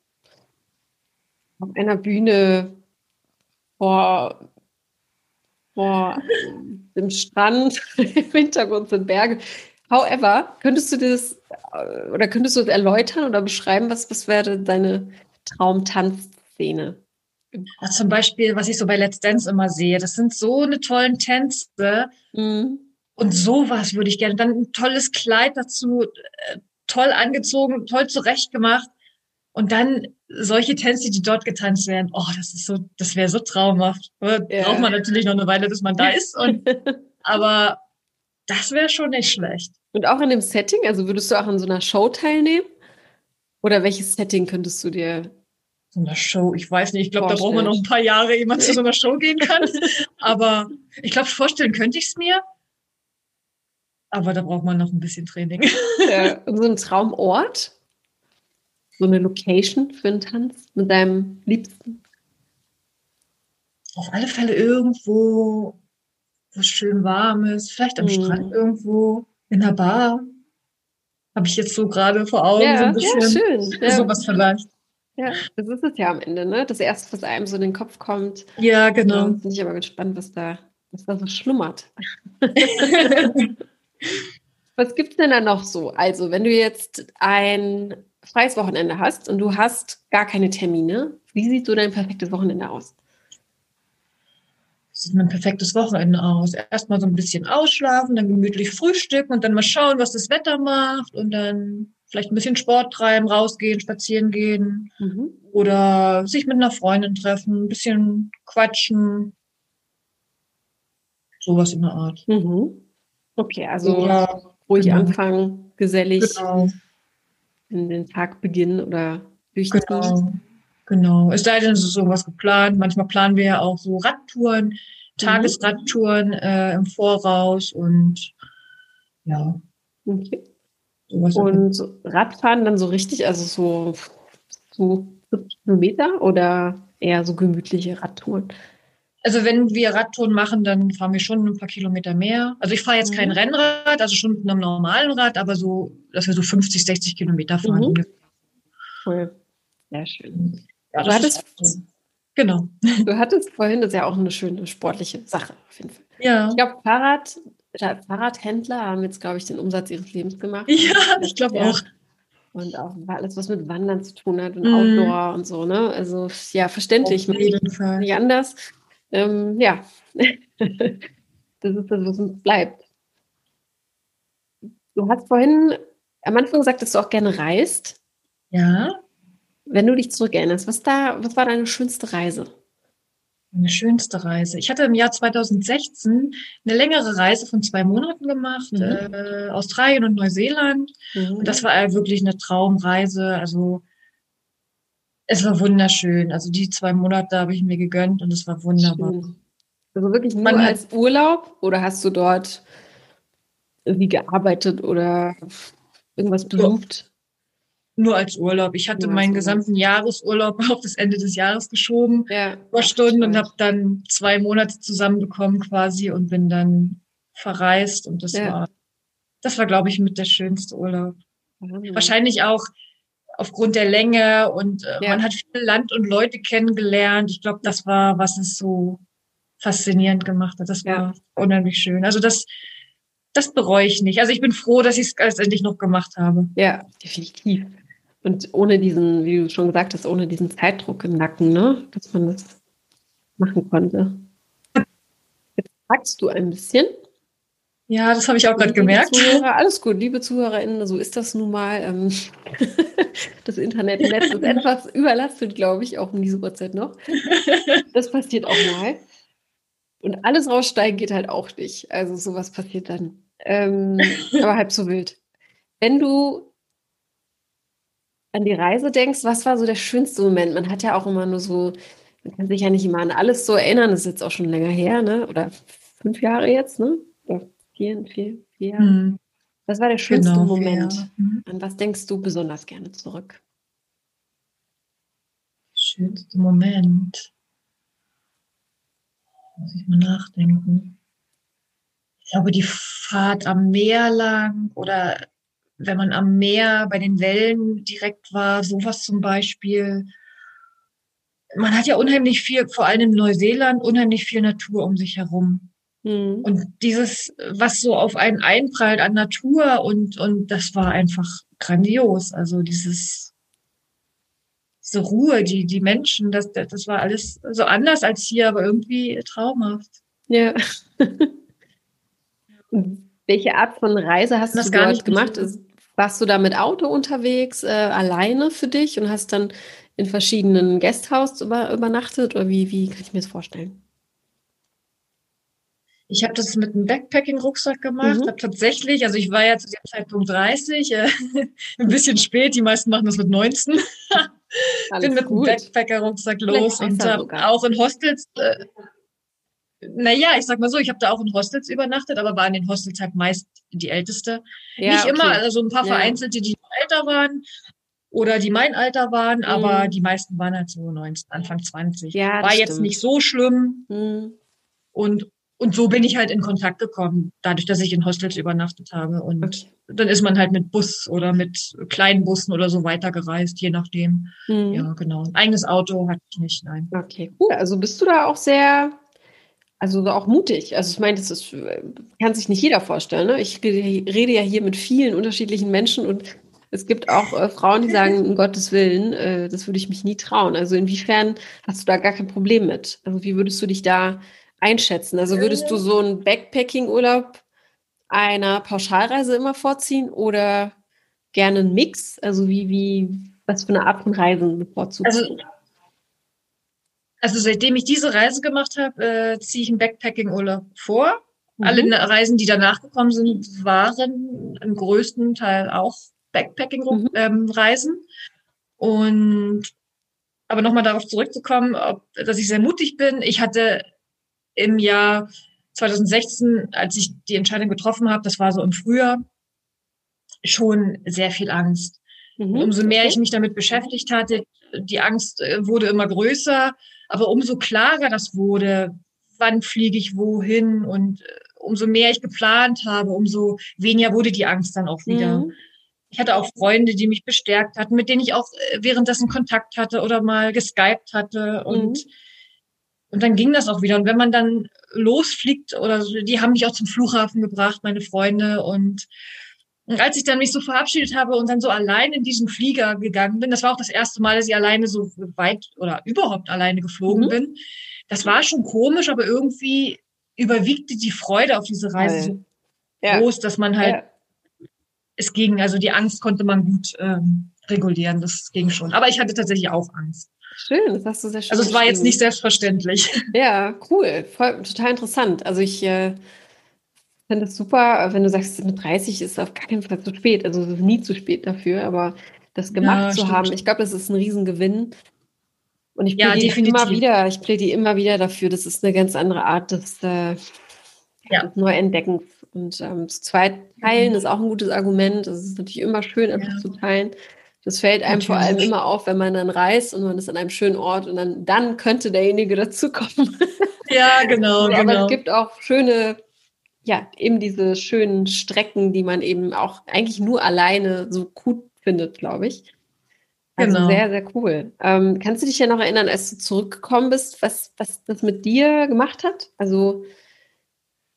auf einer Bühne vor vor dem Strand, <laughs> im Hintergrund sind Berge. However, könntest du das äh, oder könntest du das erläutern oder beschreiben, was, was wäre deine Traumtanzszene? Ja, zum Beispiel, was ich so bei Let's Dance immer sehe, das sind so eine tollen Tänze. Mhm. Und sowas würde ich gerne. Dann ein tolles Kleid dazu, äh, toll angezogen, toll zurechtgemacht. Und dann solche Tänze, die dort getanzt werden, oh, das ist so, das wäre so traumhaft. Ja. Braucht man natürlich noch eine Weile, bis man da ist. Und, <laughs> aber das wäre schon nicht schlecht. Und auch in dem Setting, also würdest du auch an so einer Show teilnehmen? Oder welches Setting könntest du dir so einer Show, ich weiß nicht, ich glaube, da braucht man noch ein paar Jahre, ehe man zu so einer Show gehen kann. <laughs> Aber ich glaube, vorstellen könnte ich es mir. Aber da braucht man noch ein bisschen Training. Ja, so ein Traumort? So eine Location für einen Tanz mit deinem Liebsten? Auf alle Fälle irgendwo, wo es schön warm ist, vielleicht am mhm. Strand irgendwo, in der Bar. Habe ich jetzt so gerade vor Augen ja, so ein bisschen. Ja, schön. Ja. Sowas vielleicht. Ja, das ist es ja am Ende, ne? Das erste, was einem so in den Kopf kommt. Ja, genau. Bin ich aber gespannt, was da, was da so schlummert. <laughs> was gibt es denn da noch so? Also, wenn du jetzt ein freies Wochenende hast und du hast gar keine Termine, wie sieht so dein perfektes Wochenende aus? Wie sieht mein perfektes Wochenende aus? Erstmal so ein bisschen ausschlafen, dann gemütlich frühstücken und dann mal schauen, was das Wetter macht und dann vielleicht ein bisschen Sport treiben, rausgehen, spazieren gehen mhm. oder sich mit einer Freundin treffen, ein bisschen quatschen. Sowas in der Art. Mhm. Okay, also ja, ruhig genau. anfangen, gesellig. Genau in den Tag beginnen oder durchziehen. Genau. Genau. Es sei denn, es ist sowas geplant. Manchmal planen wir ja auch so Radtouren, mhm. Tagesradtouren äh, im Voraus und ja. Okay. Und Radfahren dann so richtig, also so, so Kilometer oder eher so gemütliche Radtouren? Also wenn wir Radtouren machen, dann fahren wir schon ein paar Kilometer mehr. Also ich fahre jetzt kein mhm. Rennrad, also schon mit einem normalen Rad, aber so, dass wir so 50, 60 Kilometer fahren. Mhm. Cool. Sehr schön. Ja, du hattest, so. genau. <laughs> Du hattest vorhin, das ist ja auch eine schöne sportliche Sache auf jeden Fall. Ja. Ich glaube, Fahrrad, Fahrradhändler haben jetzt, glaube ich, den Umsatz ihres Lebens gemacht. <laughs> Ja, ich glaube ja. auch. Und auch alles, was mit Wandern zu tun hat und mhm. Outdoor und so, ne? Also ja, verständlich. Auf jeden Fall. Nicht anders. Ähm, ja, <laughs> das ist das, was uns bleibt. Du hast vorhin am Anfang gesagt, dass du auch gerne reist. Ja. Wenn du dich zurückerinnerst, was, da, was war deine schönste Reise? Meine schönste Reise. Ich hatte im Jahr 2016 eine längere Reise von zwei Monaten gemacht, mhm. äh, Australien und Neuseeland. Mhm. Und das war wirklich eine Traumreise. Also es war wunderschön. Also die zwei Monate habe ich mir gegönnt und es war wunderbar. Schön. Also wirklich nur Man als Urlaub oder hast du dort irgendwie gearbeitet oder irgendwas besucht? Nur als Urlaub. Ich hatte meinen gesamten Jahresurlaub <laughs> auf das Ende des Jahres geschoben, ja, über Stunden und habe dann zwei Monate zusammenbekommen quasi und bin dann verreist und das ja. war, das war glaube ich mit der schönste Urlaub. Mhm. Wahrscheinlich auch aufgrund der Länge und äh, ja. man hat viel Land und Leute kennengelernt. Ich glaube, das war, was es so faszinierend gemacht hat. Das war ja. unheimlich schön. Also das, das bereue ich nicht. Also ich bin froh, dass ich es letztendlich noch gemacht habe. Ja, definitiv. Und ohne diesen, wie du schon gesagt hast, ohne diesen Zeitdruck im Nacken, ne? dass man das machen konnte. Jetzt fragst du ein bisschen. Ja, das habe ich auch gerade gemerkt. Zuhörer, alles gut, liebe ZuhörerInnen, so ist das nun mal. Ähm, <laughs> das Internetnetz ist etwas überlastet, glaube ich, auch um diese Uhrzeit noch. Das passiert auch mal. Und alles raussteigen geht halt auch nicht. Also sowas passiert dann. Ähm, aber halb so wild. Wenn du an die Reise denkst, was war so der schönste Moment? Man hat ja auch immer nur so, man kann sich ja nicht immer an alles so erinnern, das ist jetzt auch schon länger her, ne? Oder fünf Jahre jetzt, ne? Oder vier Jahre. Mhm. Was war der schönste genau, Moment? Mhm. An was denkst du besonders gerne zurück? Schönste Moment. Muss ich mal nachdenken. Ich glaube, die Fahrt am Meer lang oder wenn man am Meer bei den Wellen direkt war, sowas zum Beispiel. Man hat ja unheimlich viel, vor allem in Neuseeland, unheimlich viel Natur um sich herum. Mhm. Und dieses, was so auf einen einprallt an Natur und, und das war einfach grandios. Also dieses, diese Ruhe, die, die Menschen, das, das war alles so anders als hier, aber irgendwie traumhaft. Ja. <laughs> Welche Art von Reise hast das du gar nicht gemacht? Warst du da mit Auto unterwegs, äh, alleine für dich und hast dann in verschiedenen Guesthouse über, übernachtet? Oder wie, wie kann ich mir das vorstellen? Ich habe das mit einem Backpacking-Rucksack gemacht. Mhm. Hab tatsächlich, also ich war ja zu dem Zeitpunkt 30, äh, <laughs> ein bisschen <laughs> spät. Die meisten machen das mit 19. <laughs> Bin mit gut. einem Backpacker-Rucksack los und habe auch in Hostels äh, naja, ich sag mal so, ich habe da auch in Hostels übernachtet, aber war in den Hostels halt meist die Älteste. Ja, Nicht okay. immer, also ein paar ja. Vereinzelte, die älter waren oder die mein Alter waren, mhm. aber die meisten waren halt so 19, Anfang 20. Ja, war jetzt nicht so schlimm. Mhm. Und, und so bin ich halt in Kontakt gekommen, dadurch, dass ich in Hostels übernachtet habe. Und okay. dann ist man halt mit Bus oder mit kleinen Bussen oder so weitergereist, je nachdem. Mhm. Ja, genau. Ein eigenes Auto hatte ich nicht, nein. Okay, cool. Also bist du da auch sehr also auch mutig. Also ich meine, das ist, kann sich nicht jeder vorstellen. Ne? Ich rede, ja hier mit vielen unterschiedlichen Menschen und es gibt auch äh, Frauen, die sagen, um <laughs> Gottes Willen, äh, das würde ich mich nie trauen. Also inwiefern hast du da gar kein Problem mit? Also wie würdest du dich da einschätzen? Also würdest du so einen Backpacking-Urlaub einer Pauschalreise immer vorziehen oder gerne einen Mix? Also wie, wie, was für eine Art von Reisen bevorzugst also, du? Also seitdem ich diese Reise gemacht habe, äh, ziehe ich einen Backpacking-Urlaub vor. Mhm. Alle Reisen, die danach gekommen sind, waren im größten Teil auch Backpacking-Reisen. Mhm. Und aber nochmal darauf zurückzukommen, ob, dass ich sehr mutig bin. Ich hatte im Jahr 2016, als ich die Entscheidung getroffen habe, das war so im Frühjahr, schon sehr viel Angst. Mhm. umso mehr ich mich damit beschäftigt hatte, die Angst äh, wurde immer größer, aber umso klarer das wurde, wann fliege ich wohin und äh, umso mehr ich geplant habe, umso weniger wurde die Angst dann auch wieder. Mhm. Ich hatte auch Freunde, die mich bestärkt hatten, mit denen ich auch äh, währenddessen Kontakt hatte oder mal geskypt hatte und mhm. Und dann ging das auch wieder. Und wenn man dann losfliegt oder so, die haben mich auch zum Flughafen gebracht, meine Freunde. Und Und als ich dann mich so verabschiedet habe und dann so allein in diesen Flieger gegangen bin, das war auch das erste Mal, dass ich alleine so weit oder überhaupt alleine geflogen mhm. bin. Das war schon komisch, aber irgendwie überwiegte die Freude auf diese Reise so ja. groß, dass man halt ja. es ging, also die Angst konnte man gut ähm, regulieren, das ging schon. Aber ich hatte tatsächlich auch Angst. Schön, das hast du sehr schön. Also es war jetzt nicht selbstverständlich. <laughs> Ja, cool, voll, total interessant. Also ich äh, finde es super, wenn du sagst, mit 30 ist auf gar keinen Fall zu spät. Also es ist nie zu spät dafür, aber das gemacht ja, zu stimmt. haben, ich glaube, das ist ein Riesengewinn. Und ich plädiere ja, immer wieder, ich plädiere immer wieder dafür, das ist eine ganz andere Art des, äh, ja. Neuentdeckens. Und ähm, zu zweit teilen mhm. ist auch ein gutes Argument. Es ist natürlich immer schön, einfach zu teilen. Das fällt einem Natürlich. vor allem immer auf, wenn man dann reist und man ist an einem schönen Ort und dann, dann könnte derjenige <laughs> dazukommen. Ja, genau, <laughs> Aber genau. es gibt auch schöne, ja, eben diese schönen Strecken, die man eben auch eigentlich nur alleine so gut findet, glaube ich. Also genau. sehr, sehr cool. Ähm, kannst du dich ja noch erinnern, als du zurückgekommen bist, was, was das mit dir gemacht hat? Also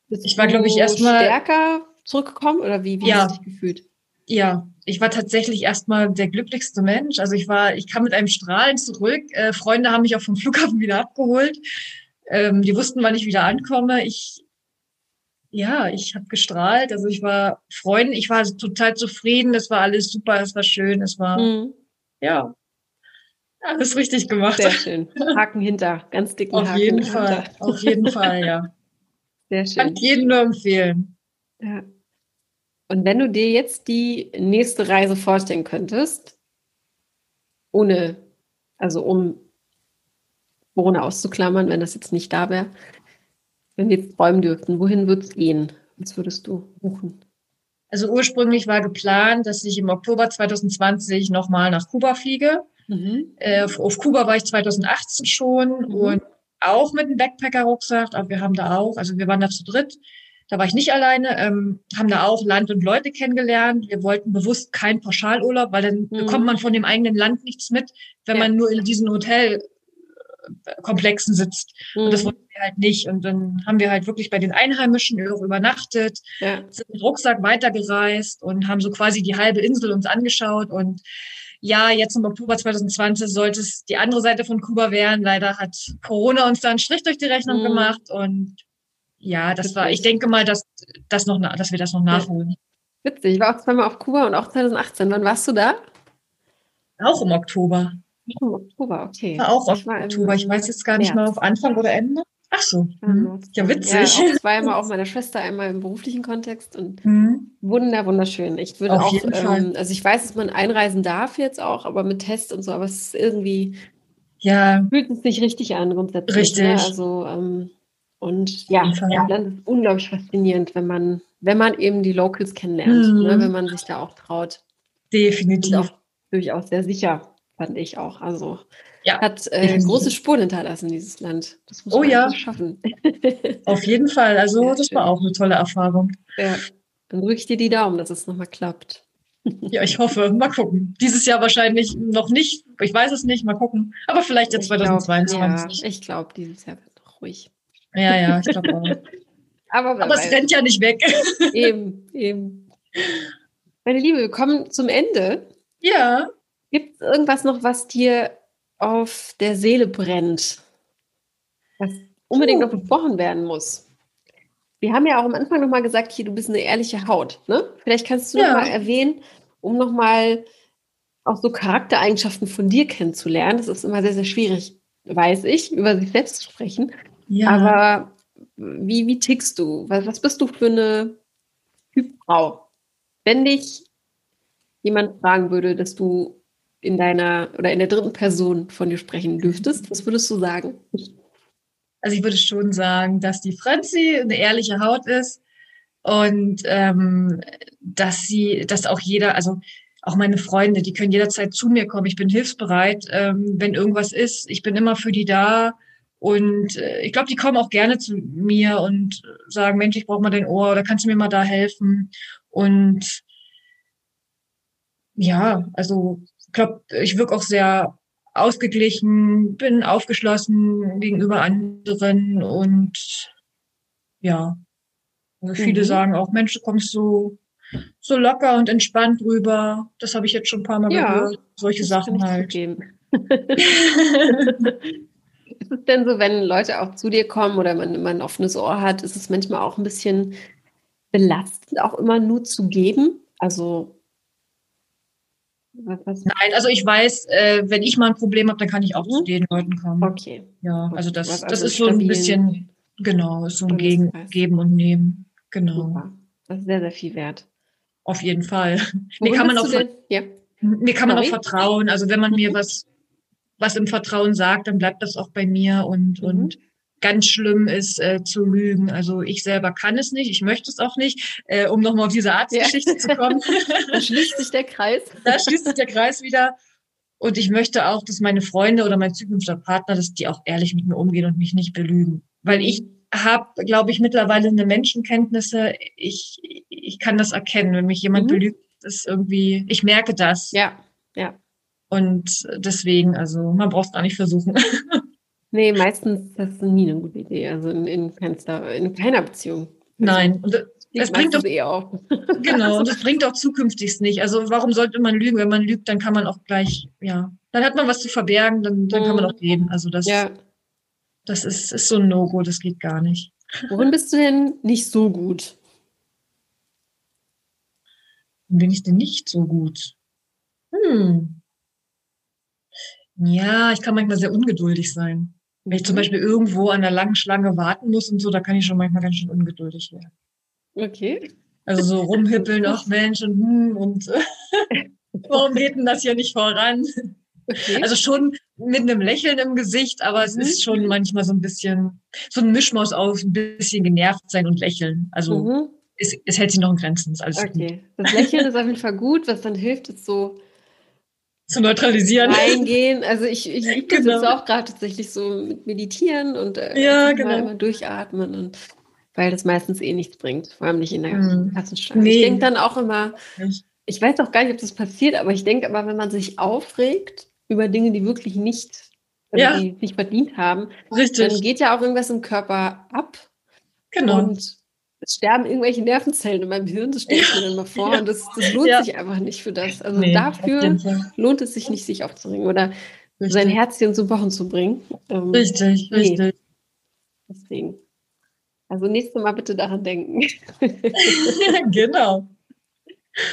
bist ich war, glaube ich, erstmal stärker zurückgekommen oder wie, wie ja. hast du dich gefühlt? Ja, ich war tatsächlich erstmal der glücklichste Mensch. Also ich war, ich kam mit einem Strahlen zurück. Äh, Freunde haben mich auch vom <laughs> Flughafen wieder abgeholt. Ähm, die wussten, wann ich wieder ankomme. Ich, ja, ich habe gestrahlt. Also ich war Freund, ich war total zufrieden. Es war alles super, es war schön, es war, mhm. ja, alles richtig gemacht. Sehr schön. Haken hinter, ganz dicken Auf Haken jeden hinter. Fall, auf jeden Fall, ja. <laughs> Sehr schön. Kann jedem nur empfehlen. Ja. Und wenn du dir jetzt die nächste Reise vorstellen könntest, ohne, also um Corona auszuklammern, wenn das jetzt nicht da wäre, wenn wir jetzt träumen dürften, wohin würde es gehen? Was würdest du buchen? Also ursprünglich war geplant, dass ich im Oktober 2020 nochmal nach Kuba fliege. Mhm. Äh, auf Kuba war ich 2018 schon mhm. und auch mit einem Backpacker-Rucksack, aber wir haben da auch, also wir waren da zu dritt da war ich nicht alleine, ähm, haben da auch Land und Leute kennengelernt. Wir wollten bewusst keinen Pauschalurlaub, weil dann mhm. bekommt man von dem eigenen Land nichts mit, wenn ja. man nur in diesen Hotelkomplexen sitzt. Mhm. Und das mhm. wollten wir halt nicht. Und dann haben wir halt wirklich bei den Einheimischen übernachtet, ja. sind mit Rucksack weitergereist und haben so quasi die halbe Insel uns angeschaut und ja, jetzt im Oktober 2020 sollte es die andere Seite von Kuba werden. Leider hat Corona uns da einen Strich durch die Rechnung mhm. gemacht und ja, das Witzig. war, ich denke mal, dass, das noch, dass wir das noch nachholen. Witzig, ich war auch zweimal auf Kuba und auch 2018. Wann warst du da? Auch im Oktober. Im Oktober, okay. War auch im Oktober. Ich weiß jetzt gar nicht März. mal auf Anfang oder Ende. Ach so. Mhm. Ja, witzig. Ja, <laughs> auch zweimal auch meiner Schwester, einmal im beruflichen Kontext und mhm. wunder, wunderschön. Ich würde auf auch, ähm, also ich weiß, dass man einreisen darf jetzt auch, aber mit Test und so, aber es ist irgendwie, ja, fühlt es sich richtig an grundsätzlich. Ne? Richtig. Ne? Also, ähm, und ja, das Land ist unglaublich faszinierend, wenn man, wenn man eben die Locals kennenlernt, mhm. ne, wenn man sich da auch traut. Definitiv. Auch durchaus sehr sicher, fand ich auch. Also ja, hat äh, große Spuren hinterlassen, dieses Land. Das muss oh, man ja. schaffen. <laughs> Auf jeden Fall. Also ja, das schön. war auch eine tolle Erfahrung. Ja. Dann drücke ich dir die Daumen, dass es nochmal klappt. <laughs> Ja, ich hoffe. Mal gucken. Dieses Jahr wahrscheinlich noch nicht. Ich weiß es nicht. Mal gucken. Aber vielleicht jetzt 2022. Glaub, ja, ich glaube, dieses Jahr wird noch ruhig. Ja, ja, ich glaube auch. <laughs> Aber, Aber es rennt ja nicht weg. <laughs> Eben, eben. Meine Liebe, wir kommen zum Ende. Ja. Gibt es irgendwas noch, was dir auf der Seele brennt? Was unbedingt uh. noch besprochen werden muss? Wir haben ja auch am Anfang nochmal gesagt, hier, du bist eine ehrliche Haut. Ne? Vielleicht kannst du ja. nochmal erwähnen, um nochmal auch so Charaktereigenschaften von dir kennenzulernen. Das ist immer sehr, sehr schwierig, weiß ich, über sich selbst zu sprechen. Ja. Aber wie, wie tickst du? Was, was bist du für eine Typfrau? Wenn dich jemand fragen würde, dass du in deiner oder in der dritten Person von dir sprechen dürftest, was würdest du sagen? Also ich würde schon sagen, dass die Franzi eine ehrliche Haut ist und ähm, dass sie, dass auch jeder, also auch meine Freunde, die können jederzeit zu mir kommen. Ich bin hilfsbereit, ähm, wenn irgendwas ist. Ich bin immer für die da. Und äh, ich glaube, die kommen auch gerne zu mir und sagen, Mensch, ich brauche mal dein Ohr oder kannst du mir mal da helfen? Und ja, also ich glaube, ich wirke auch sehr ausgeglichen, bin aufgeschlossen gegenüber anderen und ja, also viele mhm. sagen auch, Mensch, du kommst so so locker und entspannt drüber. Das habe ich jetzt schon ein paar Mal ja, gehört. Solche Sachen halt. <laughs> <laughs> ist es denn so, wenn Leute auch zu dir kommen oder man immer ein offenes Ohr hat, ist es manchmal auch ein bisschen belastend, auch immer nur zu geben? Also was? Nein, also ich weiß, äh, wenn ich mal ein Problem habe, dann kann ich auch mhm. zu den Leuten kommen. Okay. Ja, also das, also das ist so ein bisschen, genau, ist so ein Gegen, Geben und Nehmen. Genau. Super. Das ist sehr, sehr viel wert. Auf jeden Fall. Mir kann man auch, ja. mir kann man auch vertrauen. Also wenn man mir mhm. was, was im Vertrauen sagt, dann bleibt das auch bei mir und, mhm. und ganz schlimm ist äh, zu lügen. Also ich selber kann es nicht, ich möchte es auch nicht, äh, um nochmal auf diese Arztgeschichte ja. zu kommen. <laughs> da schließt sich der Kreis. Da schließt sich der Kreis wieder. Und ich möchte auch, dass meine Freunde oder mein zukünftiger Partner, dass die auch ehrlich mit mir umgehen und mich nicht belügen. Weil ich habe, glaube ich, mittlerweile eine Menschenkenntnisse. Ich, ich kann das erkennen, wenn mich jemand mhm. belügt, ist irgendwie, ich merke das. Ja, ja. Und deswegen, also man braucht es gar nicht versuchen. <laughs> Nee, meistens das ist nie eine gute Idee. Also in, in, keinster, in keiner Beziehung. Nein, und das bringt doch eh auch. <laughs> Genau, und <laughs> das bringt auch zukünftig nicht. Also warum sollte man lügen? Wenn man lügt, dann kann man auch gleich, ja, dann hat man was zu verbergen, dann, dann kann man mhm. auch geben. Also das, ja. das ist, ist so ein No-Go, das geht gar nicht. Worin bist du denn nicht so gut? Worin bin ich denn nicht so gut? Hm. Ja, ich kann manchmal sehr ungeduldig sein. Wenn ich zum mhm. Beispiel irgendwo an einer langen Schlange warten muss und so, da kann ich schon manchmal ganz schön ungeduldig werden. Okay. Also so <laughs> rumhippeln, ach Mensch, und, hm, und <laughs> warum geht denn das hier nicht voran? Okay. Also schon mit einem Lächeln im Gesicht, aber es mhm. ist schon manchmal so ein bisschen, so ein Mischmaus aus ein bisschen genervt sein und lächeln. Also mhm. es, es, hält sich noch in Grenzen. Ist alles okay. Gut. Das Lächeln ist auf jeden Fall gut. Was dann hilft, ist so zu neutralisieren. Reingehen. Also ich, ich <laughs> übe das genau. jetzt auch gerade tatsächlich so mit Meditieren und äh, ja, genau. immer durchatmen und weil das meistens eh nichts bringt, vor allem nicht in der hm. Kassensteuer. Nee. Ich denke dann auch immer, ich weiß auch gar nicht, ob das passiert, aber ich denke aber, wenn man sich aufregt über Dinge, die wirklich nicht, also ja. die nicht verdient haben, Richtig. dann geht ja auch irgendwas im Körper ab. Genau. Und es sterben irgendwelche Nervenzellen in meinem Hirn, das stelle ich mir dann mal vor. Und das, das lohnt ja. sich einfach nicht für das. Also nee, dafür lohnt es sich nicht, sich aufzuringen oder richtig. sein Herzchen zum Wochen zu bringen. Ähm, richtig, nee. richtig. Deswegen. Also nächstes Mal bitte daran denken. <laughs> genau.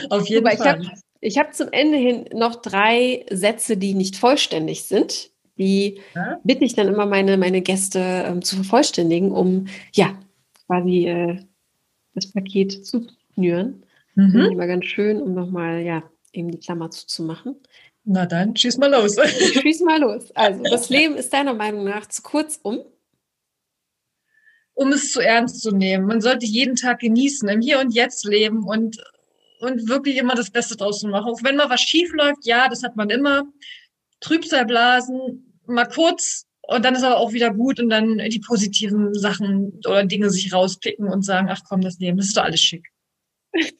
Auf jeden Aber Fall. Ich habe hab zum Ende hin noch drei Sätze, die nicht vollständig sind. Die ja? bitte ich dann immer meine, meine Gäste ähm, zu vervollständigen, um ja quasi äh, das Paket zuknüren. Mhm. Immer ganz schön, um nochmal, ja, eben die Klammer zuzumachen. Na dann, schieß mal los. <laughs> schieß mal los. Also, <laughs> das Leben ist deiner Meinung nach zu kurz um? Um es zu ernst zu nehmen. Man sollte jeden Tag genießen, im Hier und Jetzt leben und, und wirklich immer das Beste draußen machen. Auch wenn mal was schief läuft, ja, das hat man immer. Trübsalblasen, mal kurz und dann ist aber auch wieder gut und dann die positiven Sachen oder Dinge sich rauspicken und sagen, ach komm, das Leben, das ist doch alles schick. <laughs>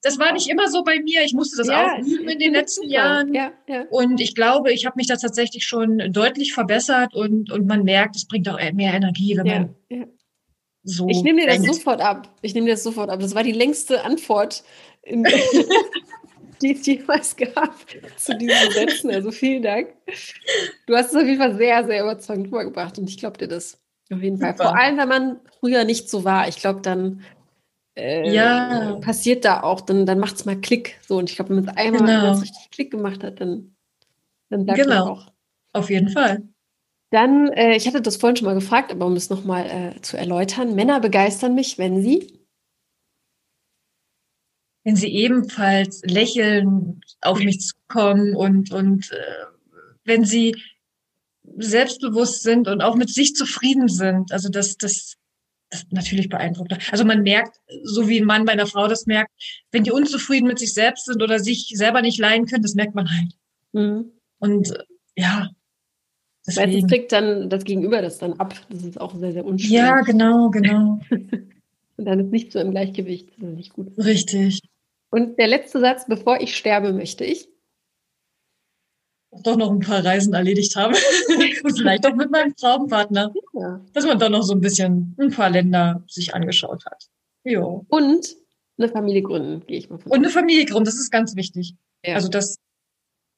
Das war nicht immer so bei mir. Ich musste das ja, auch üben in den <laughs> letzten. Jahren. Ja, ja. Und ich glaube, ich habe mich da tatsächlich schon deutlich verbessert und, und man merkt, es bringt auch mehr Energie, wenn man so. Ich nehme dir das sofort ab. Ich nehme dir das sofort ab. Das war die längste Antwort in, <laughs> <laughs> die es jemals gab zu diesen Sätzen. Also vielen Dank. Du hast es auf jeden Fall sehr, sehr überzeugend rübergebracht und ich glaube dir das. Auf jeden Fall. Super. Vor allem, wenn man früher nicht so war. Ich glaube, dann äh, ja. passiert da auch, dann, dann macht es mal Klick. So, und ich glaube, wenn man es einmal genau. richtig Klick gemacht hat, dann, dann bleibt genau. man auch. Auf jeden Fall. Dann, äh, ich hatte das vorhin schon mal gefragt, aber um es nochmal äh, zu erläutern, Männer begeistern mich, wenn sie wenn sie ebenfalls lächeln, auf mich zukommen und, und äh, wenn sie selbstbewusst sind und auch mit sich zufrieden sind. Also das, das, das natürlich beeindruckt. Also man merkt, so wie ein Mann bei einer Frau das merkt, wenn die unzufrieden mit sich selbst sind oder sich selber nicht leiden können, das merkt man halt. Mhm. Und äh, ja. Deswegen. Weil es kriegt dann das Gegenüber das dann ab. Das ist auch sehr, sehr unschön. Ja, genau, genau. <laughs> und dann ist nicht so im Gleichgewicht. Das ist nicht gut. Richtig. Und der letzte Satz, bevor ich sterbe, möchte ich doch noch ein paar Reisen erledigt habe. <laughs> Und vielleicht auch mit meinem Traumpartner. Ja. Dass man doch noch so ein bisschen ein paar Länder sich angeschaut hat. Jo. Und eine Familie gründen, gehe ich mal von. Und eine Familie gründen, das ist ganz wichtig. Ja. Also das,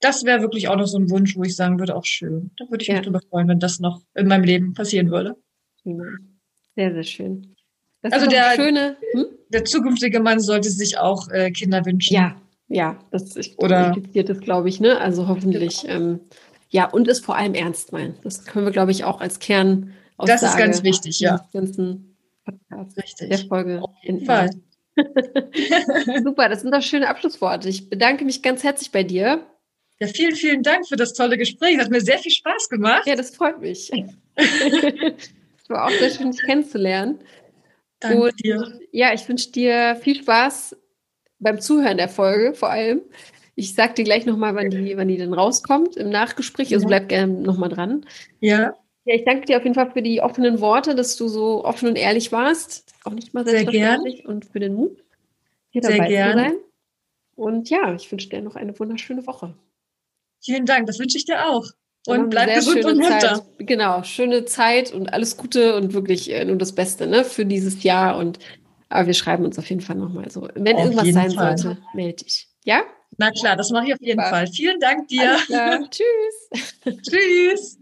das wäre wirklich auch noch so ein Wunsch, wo ich sagen würde, auch schön. Da würde ich ja. mich drüber freuen, wenn das noch in meinem Leben passieren würde. Sehr, sehr schön. Das also der, schöne, hm? Der zukünftige Mann sollte sich auch äh, Kinder wünschen. Ja, ja, das ist Oder, das, glaube ich, ne? Also hoffentlich, genau. ähm, ja, und es vor allem ernst meinen. Das können wir, glaube ich, auch als Kern Das ist ganz wichtig, ja. Ganzen Podcast Richtig. Der Folge. Auf jeden Fall. <laughs> Super, das sind doch schöne Abschlussworte. Ich bedanke mich ganz herzlich bei dir. Ja, vielen, vielen Dank für das tolle Gespräch. Das hat mir sehr viel Spaß gemacht. Ja, das freut mich. <laughs> Es war auch sehr schön, dich kennenzulernen. Danke und, dir. Ja, ich wünsche dir viel Spaß beim Zuhören der Folge vor allem. Ich sag dir gleich nochmal, wann die, wann die dann rauskommt im Nachgespräch. Also bleib gerne nochmal dran. Ja. Ja, ich danke dir auf jeden Fall für die offenen Worte, dass du so offen und ehrlich warst. Auch nicht mal selbstverständlich. Sehr gern. Und für den Mut, hier Sehr dabei gern. zu sein. Und ja, ich wünsche dir noch eine wunderschöne Woche. Vielen Dank, das wünsche ich dir auch. Und bleib gesund und munter. Genau, schöne Zeit und alles Gute und wirklich äh, nur das Beste ne, für dieses Jahr. Und aber wir schreiben uns auf jeden Fall nochmal so. Wenn auf irgendwas sein Fall. sollte, melde dich. Ja? Na klar, das mache ich auf jeden Super. Fall. Vielen Dank dir. <laughs> Tschüss. Tschüss.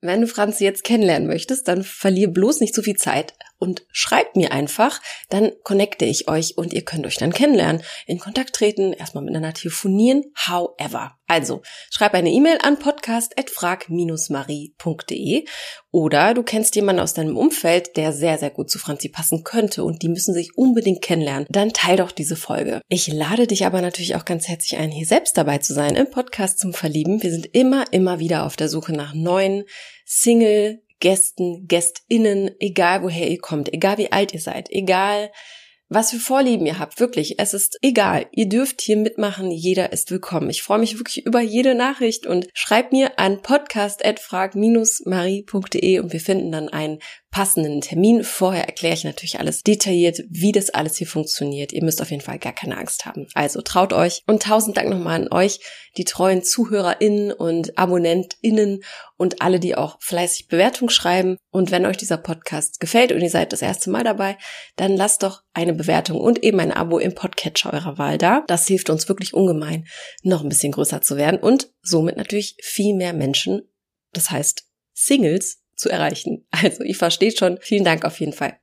Wenn du Franzi jetzt kennenlernen möchtest, dann verlier bloß nicht so viel Zeit und schreibt mir einfach, dann connecte ich euch und ihr könnt euch dann kennenlernen, in Kontakt treten, erstmal miteinander telefonieren, however. Also, schreib eine E-Mail an podcast.frag-marie.de oder du kennst jemanden aus deinem Umfeld, der sehr, sehr gut zu Franzi passen könnte und die müssen sich unbedingt kennenlernen. Dann teil doch diese Folge. Ich lade dich aber natürlich auch ganz herzlich ein, hier selbst dabei zu sein im Podcast zum Verlieben. Wir sind immer, immer wieder auf der Suche nach neuen Single, Gästen, Gästinnen, egal woher ihr kommt, egal wie alt ihr seid, egal was für Vorlieben ihr habt, wirklich, es ist egal. Ihr dürft hier mitmachen, jeder ist willkommen. Ich freue mich wirklich über jede Nachricht und schreibt mir an podcast.frag-marie.de und wir finden dann einen passenden Termin. Vorher erkläre ich natürlich alles detailliert, wie das alles hier funktioniert. Ihr müsst auf jeden Fall gar keine Angst haben. Also traut euch und tausend Dank nochmal an euch, die treuen ZuhörerInnen und AbonnentInnen und alle, die auch fleißig Bewertung schreiben. Und wenn euch dieser Podcast gefällt und ihr seid das erste Mal dabei, dann lasst doch eine Bewertung und eben ein Abo im Podcatcher eurer Wahl da. Das hilft uns wirklich ungemein, noch ein bisschen größer zu werden und somit natürlich viel mehr Menschen, das heißt Singles, zu erreichen. <laughs> Also, ich verstehe schon. Vielen Dank auf jeden Fall.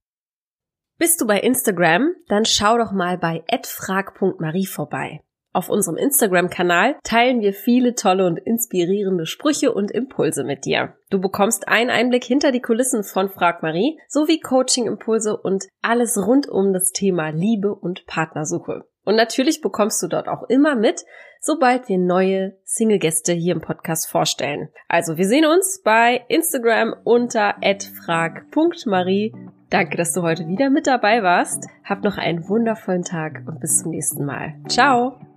Bist du bei Instagram? Dann schau doch mal bei @frag.marie vorbei. Auf unserem Instagram-Kanal teilen wir viele tolle und inspirierende Sprüche und Impulse mit dir. Du bekommst einen Einblick hinter die Kulissen von Frag Marie sowie Coaching-Impulse und alles rund um das Thema Liebe und Partnersuche. Und natürlich bekommst du dort auch immer mit, sobald wir neue Single-Gäste hier im Podcast vorstellen. Also wir sehen uns bei Instagram unter frag.marie. Danke, dass du heute wieder mit dabei warst. Hab noch einen wundervollen Tag und bis zum nächsten Mal. Ciao!